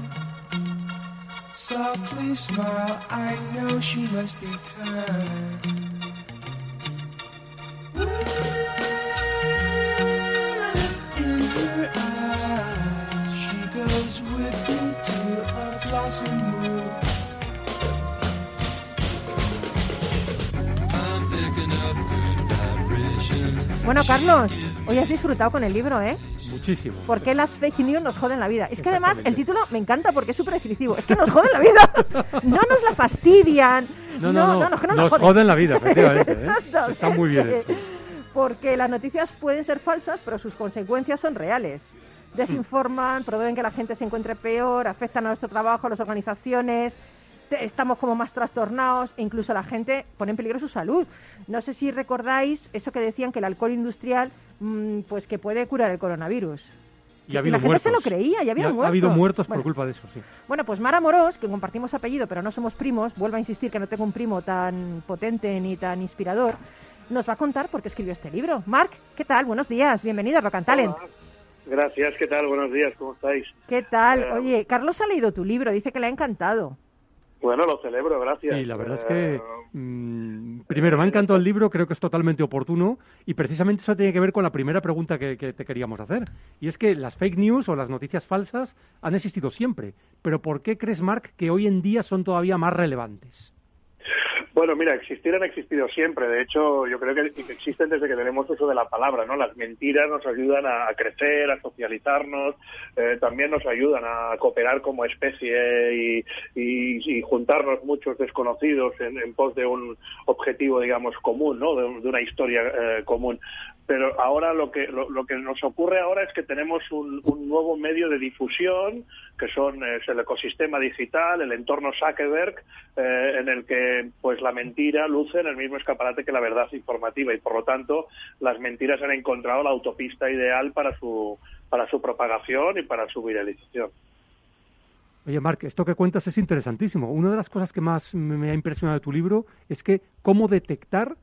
Softly smile, I know she must be kind. In her eyes, she goes with me to a blossom room. I'm picking up good vibrations. Bueno, Carlos, hoy has disfrutado con el libro, ¿eh? Muchísimo. ¿Por qué las fake news nos joden la vida? Es que además el título me encanta porque es súper descriptivo. Es que nos joden la vida. [LAUGHS] No nos la fastidian. No, no, no. es que no Nos joden. joden la vida, efectivamente, ¿eh? [LAUGHS] Está muy bien hecho. [LAUGHS] Porque las noticias pueden ser falsas, pero sus consecuencias son reales. Desinforman, promueven que la gente se encuentre peor, afectan a nuestro trabajo, a las organizaciones, estamos como más trastornados e incluso la gente pone en peligro su salud. No sé si recordáis eso que decían que el alcohol industrial mm, pues que puede curar el coronavirus. Y ha habido la gente muertos. se lo creía y había ha, muertos. ha habido muertos Bueno, por culpa de eso, sí. bueno, pues Mara Morós, que compartimos apellido pero no somos primos, vuelvo a insistir que no tengo un primo tan potente ni tan inspirador, nos va a contar por qué escribió este libro. Marc, ¿qué tal? Buenos días, bienvenido a Rock and Talent. Hola. Gracias, ¿qué tal? Buenos días, ¿cómo estáis? ¿Qué tal? Eh, Oye, Carlos ha leído tu libro, dice que le ha encantado. Bueno, lo celebro, gracias. Sí, la verdad es Eh, que, mm, primero, me ha encantado el libro, creo que es totalmente oportuno y precisamente eso tiene que ver con la primera pregunta que, que te queríamos hacer. Y es que las fake news o las noticias falsas han existido siempre, pero ¿por qué crees, Mark, que hoy en día son todavía más relevantes? Bueno, mira, existir han existido siempre. De hecho, yo creo que existen desde que tenemos uso de la palabra, ¿no? Las mentiras nos ayudan a crecer, a socializarnos, eh, también nos ayudan a cooperar como especie y, juntarnos muchos desconocidos en, en pos de un objetivo, digamos, común, ¿no? De, de una historia eh, común. Pero ahora lo que lo, lo que nos ocurre ahora es que tenemos un, un nuevo medio de difusión que son es el ecosistema digital, el entorno Zuckerberg, eh, en el que pues la mentira luce en el mismo escaparate que la verdad informativa y por lo tanto las mentiras han encontrado la autopista ideal para su para su propagación y para su viralización. Oye, Mark, esto que cuentas es interesantísimo. Una de las cosas que más me ha impresionado de tu libro es que cómo detectar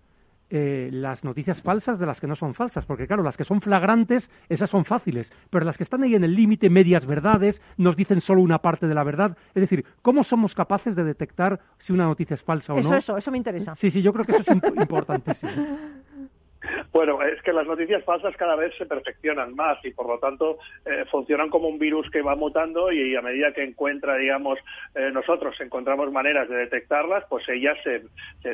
eh, las noticias falsas de las que no son falsas. Porque, claro, las que son flagrantes, esas son fáciles. Pero las que están ahí en el límite, medias verdades, nos dicen solo una parte de la verdad. Es decir, ¿cómo somos capaces de detectar si una noticia es falsa o Eso, no? eso, eso me interesa. Sí, sí, yo creo que eso es imp- importantísimo. [LAUGHS] Bueno, es que las noticias falsas cada vez se perfeccionan más y por lo tanto eh, funcionan como un virus que va mutando y, a medida que encuentra, digamos, eh, nosotros encontramos maneras de detectarlas, pues ellas se,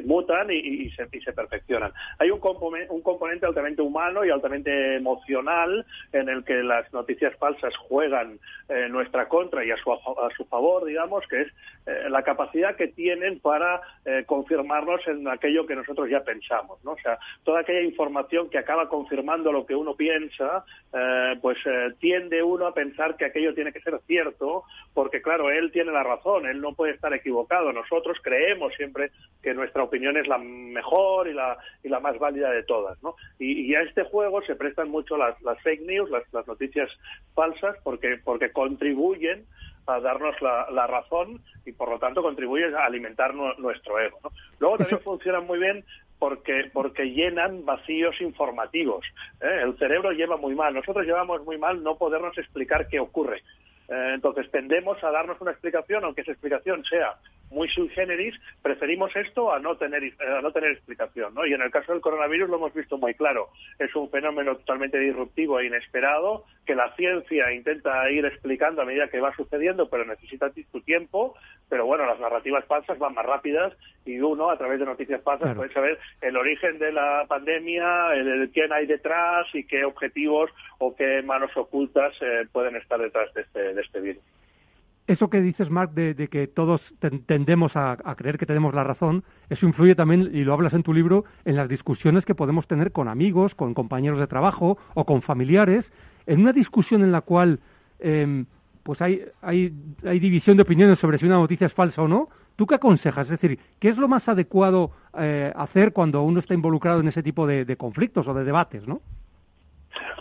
mutan y, se, y se perfeccionan. Hay un, componente, un componente altamente humano y altamente emocional en el que las noticias falsas juegan en nuestra contra y a su, a su favor, digamos, que es eh, la capacidad que tienen para eh, confirmarnos en aquello que nosotros ya pensamos, ¿no? O sea, toda aquella información que acaba confirmando lo que uno piensa, eh, pues eh, tiende uno a pensar que aquello tiene que ser cierto, porque claro, él tiene la razón, él no puede estar equivocado. Nosotros creemos siempre que nuestra opinión es la mejor y la, y la más válida de todas, ¿no? Y, y a este juego se prestan mucho las, las fake news, las, las noticias falsas, porque, porque contribuyen a darnos la, la, razón y por lo tanto contribuye a alimentar nu nuestro ego. ¿no? Luego también Eso... funcionan muy bien porque, porque llenan vacíos informativos. ¿eh? El cerebro lleva muy mal. Nosotros llevamos muy mal no podernos explicar qué ocurre. Eh, entonces tendemos a darnos una explicación, aunque esa explicación sea muy sui generis, preferimos esto a no tener a no tener explicación, ¿no? Y en el caso del coronavirus lo hemos visto muy claro. Es un fenómeno totalmente disruptivo e inesperado que la ciencia intenta ir explicando a medida que va sucediendo, pero necesita su tiempo. Pero bueno, las narrativas falsas van más rápidas y uno, a través de noticias falsas, Claro. puede saber el origen de la pandemia, el, el quién hay detrás y qué objetivos o qué manos ocultas eh, pueden estar detrás de este, de este virus. Eso que dices, Marc, de, que todos ten- tendemos a, creer que tenemos la razón, eso influye también, y lo hablas en tu libro, en las discusiones que podemos tener con amigos, con compañeros de trabajo o con familiares. En una discusión en la cual em, pues hay, hay, hay división de opiniones sobre si una noticia es falsa o no, ¿tú qué aconsejas? Es decir, ¿qué es lo más adecuado eh, hacer cuando uno está involucrado en ese tipo de, de conflictos o de debates, no?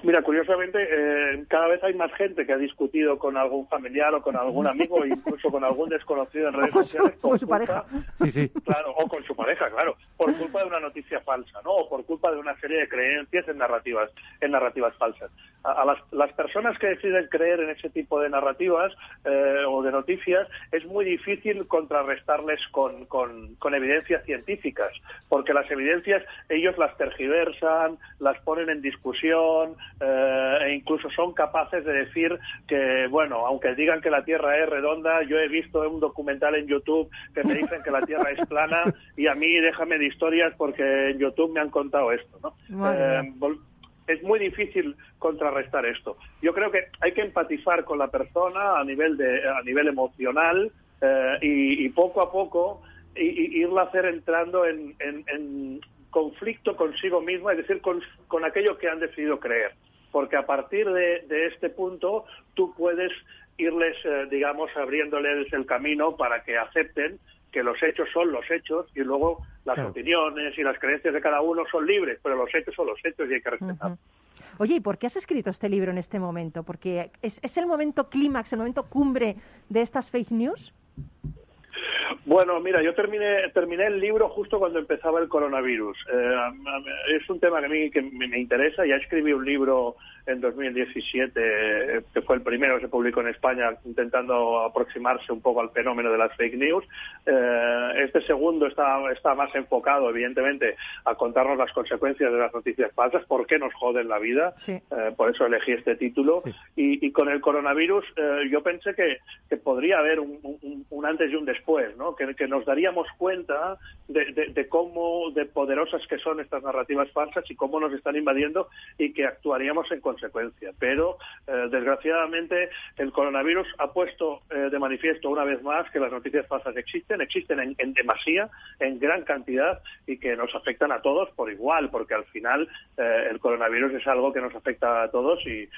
Mira, curiosamente, eh, cada vez hay más gente que ha discutido con algún familiar o con algún amigo [LAUGHS] incluso con algún desconocido en redes sociales. con su culpa- pareja. Sí, sí. Claro, o con su pareja, claro, por culpa de una noticia falsa, ¿no? O por culpa de una serie de creencias en narrativas, en narrativas falsas. A, a las, las personas que deciden creer en ese tipo de narrativas eh, o de noticias es muy difícil contrarrestarles con, con, con evidencias científicas, porque las evidencias ellos las tergiversan, las ponen en discusión eh, e incluso son capaces de decir que, bueno, aunque digan que la Tierra es redonda, yo he visto un documental en YouTube que me dicen que la Tierra es plana [LAUGHS] y a mí déjame de historias porque en YouTube me han contado esto, ¿no? Eh, es muy difícil contrarrestar esto. Yo creo que hay que empatizar con la persona a nivel de a nivel emocional eh, y, y poco a poco y, y irla hacer entrando en, en- en conflicto consigo misma, es decir, con, con aquello que han decidido creer. Porque a partir de, de este punto tú puedes irles, eh, digamos, abriéndoles el camino para que acepten que los hechos son los hechos y luego las Claro. opiniones y las creencias de cada uno son libres, pero los hechos son los hechos y hay que respetar. Ujú. Oye, ¿y por qué has escrito este libro en este momento? Porque es, es el momento clímax, el momento cumbre de estas fake news. Bueno, mira, yo terminé, terminé el libro justo cuando empezaba el coronavirus. Eh, am- es un tema que a mí que me, interesa. Ya escribí un libro en 2017, eh, que fue el primero que se publicó en España, intentando aproximarse un poco al fenómeno de las fake news. Eh, este segundo está, está más enfocado, evidentemente, a contarnos las consecuencias de las noticias falsas, por qué nos joden la vida. Sí. Eh, por eso elegí este título. Sí. Y, y con el coronavirus eh, yo pensé que, que podría haber un, un- un antes y un después, ¿no? que, nos daríamos cuenta de, de- cómo de poderosas que son estas narrativas falsas y cómo nos están invadiendo y que actuaríamos en consecuencia. Pero eh, desgraciadamente el coronavirus ha puesto eh, de manifiesto una vez más que las noticias falsas existen, existen en, en demasía, en gran cantidad y que nos afectan a todos por igual, porque al final eh, el coronavirus es algo que nos afecta a todos y,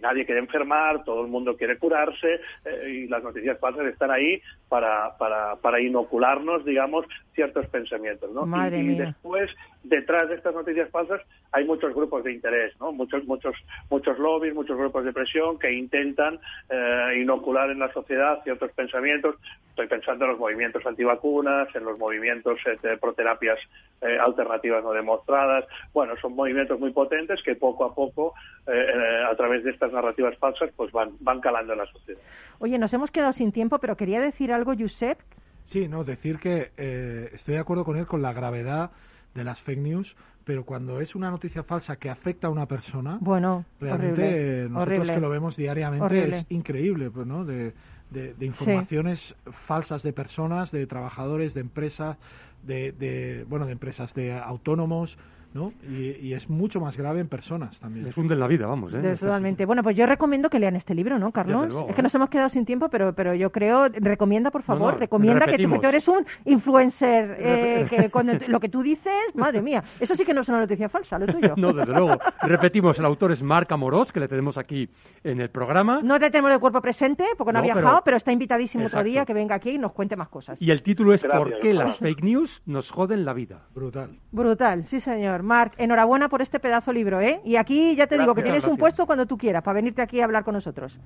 nadie quiere enfermar, todo el mundo quiere curarse y las noticias falsas están ahí para, para inocularnos, digamos, ciertos pensamientos. ¿no? Madre y, y mía. después, detrás de estas noticias falsas, hay muchos grupos de interés, ¿no? muchos, muchos, muchos lobbies, muchos grupos de presión que intentan eh, inocular en la sociedad ciertos pensamientos. Estoy pensando en los movimientos antivacunas, en los movimientos eh, de proterapias eh, alternativas no demostradas. Bueno, son movimientos muy potentes que poco a poco, eh, eh, a través de estas narrativas falsas, pues van, van calando en la sociedad. Oye, nos hemos quedado sin tiempo, pero quería decir algo, Josep. Sí, no, decir que eh, estoy de acuerdo con él con la gravedad de las fake news, pero cuando es una noticia falsa que afecta a una persona, Bueno, realmente horrible, eh, nosotros horrible. que lo vemos diariamente Horrible. es increíble, pues, ¿no? De, de- de informaciones falsas de personas, de trabajadores, de empresas, de, de, bueno, de empresas, de autónomos, ¿no? Y, y es mucho más grave en personas también. Les hunden la vida, vamos, ¿eh? Totalmente. Bueno, pues yo recomiendo que lean este libro, ¿no, Carlos? Luego, es que ¿eh? nos hemos quedado sin tiempo, pero, pero yo creo, recomienda, por favor, no, recomienda que tú, que tú eres un influencer, eh, que cuando lo que tú dices, madre mía, eso sí que no es una noticia falsa, lo tuyo. [LAUGHS] No, desde luego. Repetimos, el autor es Marc Amorós, que le tenemos aquí en el programa. No te tenemos de cuerpo presente, porque no, ha No, pero- viajado, pero, está invitadísimo otro Exacto. día que venga aquí y nos cuente más cosas. Y el título es Gracias, ¿Por qué las fake news nos joden la vida? Brutal. Brutal, sí señor. Marc, enhorabuena por este pedazo libro, ¿eh? Y aquí ya te digo que Gracias, tienes un puesto cuando tú quieras para venirte aquí a hablar con nosotros.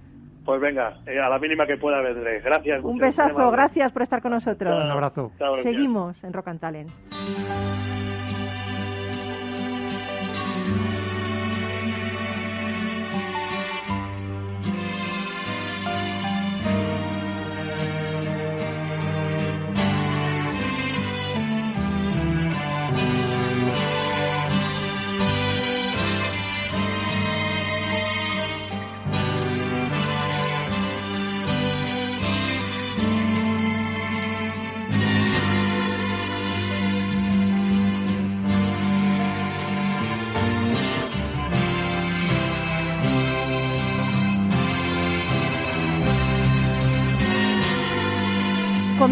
Pues venga, eh, a la mínima que pueda vendré. Gracias. Un besazo, gracias por estar con nosotros. Un abrazo. Seguimos en Rock and Talent.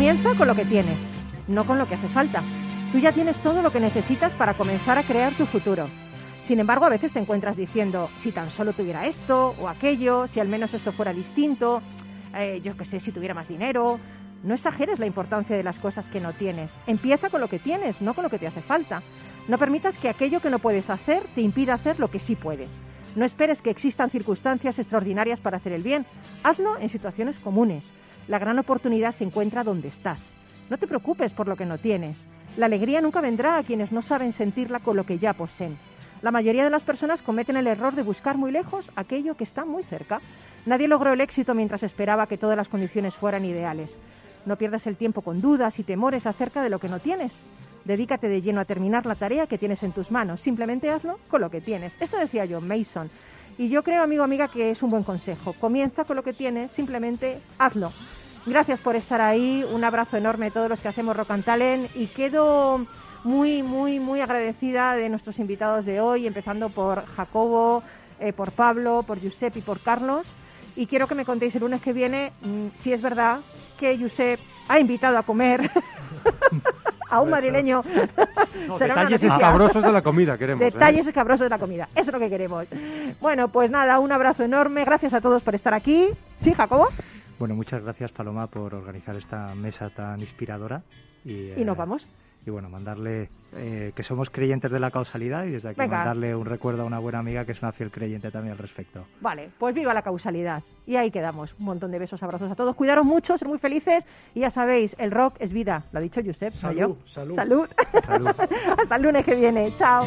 Comienza con lo que tienes, no con lo que hace falta. Tú ya tienes todo lo que necesitas para comenzar a crear tu futuro. Sin embargo, a veces te encuentras diciendo, si tan solo tuviera esto o aquello, si al menos esto fuera distinto, eh, yo qué sé, si tuviera más dinero. No exageres la importancia de las cosas que no tienes. Empieza con lo que tienes, no con lo que te hace falta. No permitas que aquello que no puedes hacer te impida hacer lo que sí puedes. No esperes que existan circunstancias extraordinarias para hacer el bien. Hazlo en situaciones comunes. La gran oportunidad se encuentra donde estás. No te preocupes por lo que no tienes. La alegría nunca vendrá a quienes no saben sentirla con lo que ya poseen. La mayoría de las personas cometen el error de buscar muy lejos aquello que está muy cerca. Nadie logró el éxito mientras esperaba que todas las condiciones fueran ideales. No pierdas el tiempo con dudas y temores acerca de lo que no tienes. Dedícate de lleno a terminar la tarea que tienes en tus manos. Simplemente hazlo con lo que tienes. Esto decía John Mason. Y yo creo, amigo amiga, que es un buen consejo. Comienza con lo que tienes, simplemente hazlo. Gracias por estar ahí. Un abrazo enorme a todos los que hacemos Rock. Y quedo muy, muy, muy agradecida de nuestros invitados de hoy, empezando por Jacobo, eh, por Pablo, por Josep y por Carlos. Y quiero que me contéis el lunes que viene mm, si es verdad que Josep ha invitado a comer [LAUGHS] a un madrileño. [LAUGHS] No, Será una detalles escabrosos de la comida queremos. ¿eh? Detalles escabrosos de la comida. Eso es lo que queremos. Bueno, pues nada, un abrazo enorme. Gracias a todos por estar aquí. ¿Sí, Jacobo? Bueno, muchas gracias Paloma por organizar esta mesa tan inspiradora. Y, Y nos eh, vamos. Y bueno, mandarle eh, que somos creyentes de la causalidad y desde aquí Venga. mandarle un recuerdo a una buena amiga que es una fiel creyente también al respecto. Vale, pues viva la causalidad. Y ahí quedamos. Un montón de besos, abrazos a todos. Cuidaros mucho, ser muy felices. Y ya sabéis, el rock es vida. Lo ha dicho Josep, no Salud, yo. salud. Salud. Salud. [LAUGHS] Hasta el lunes que viene. Chao.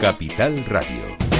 Capital Radio.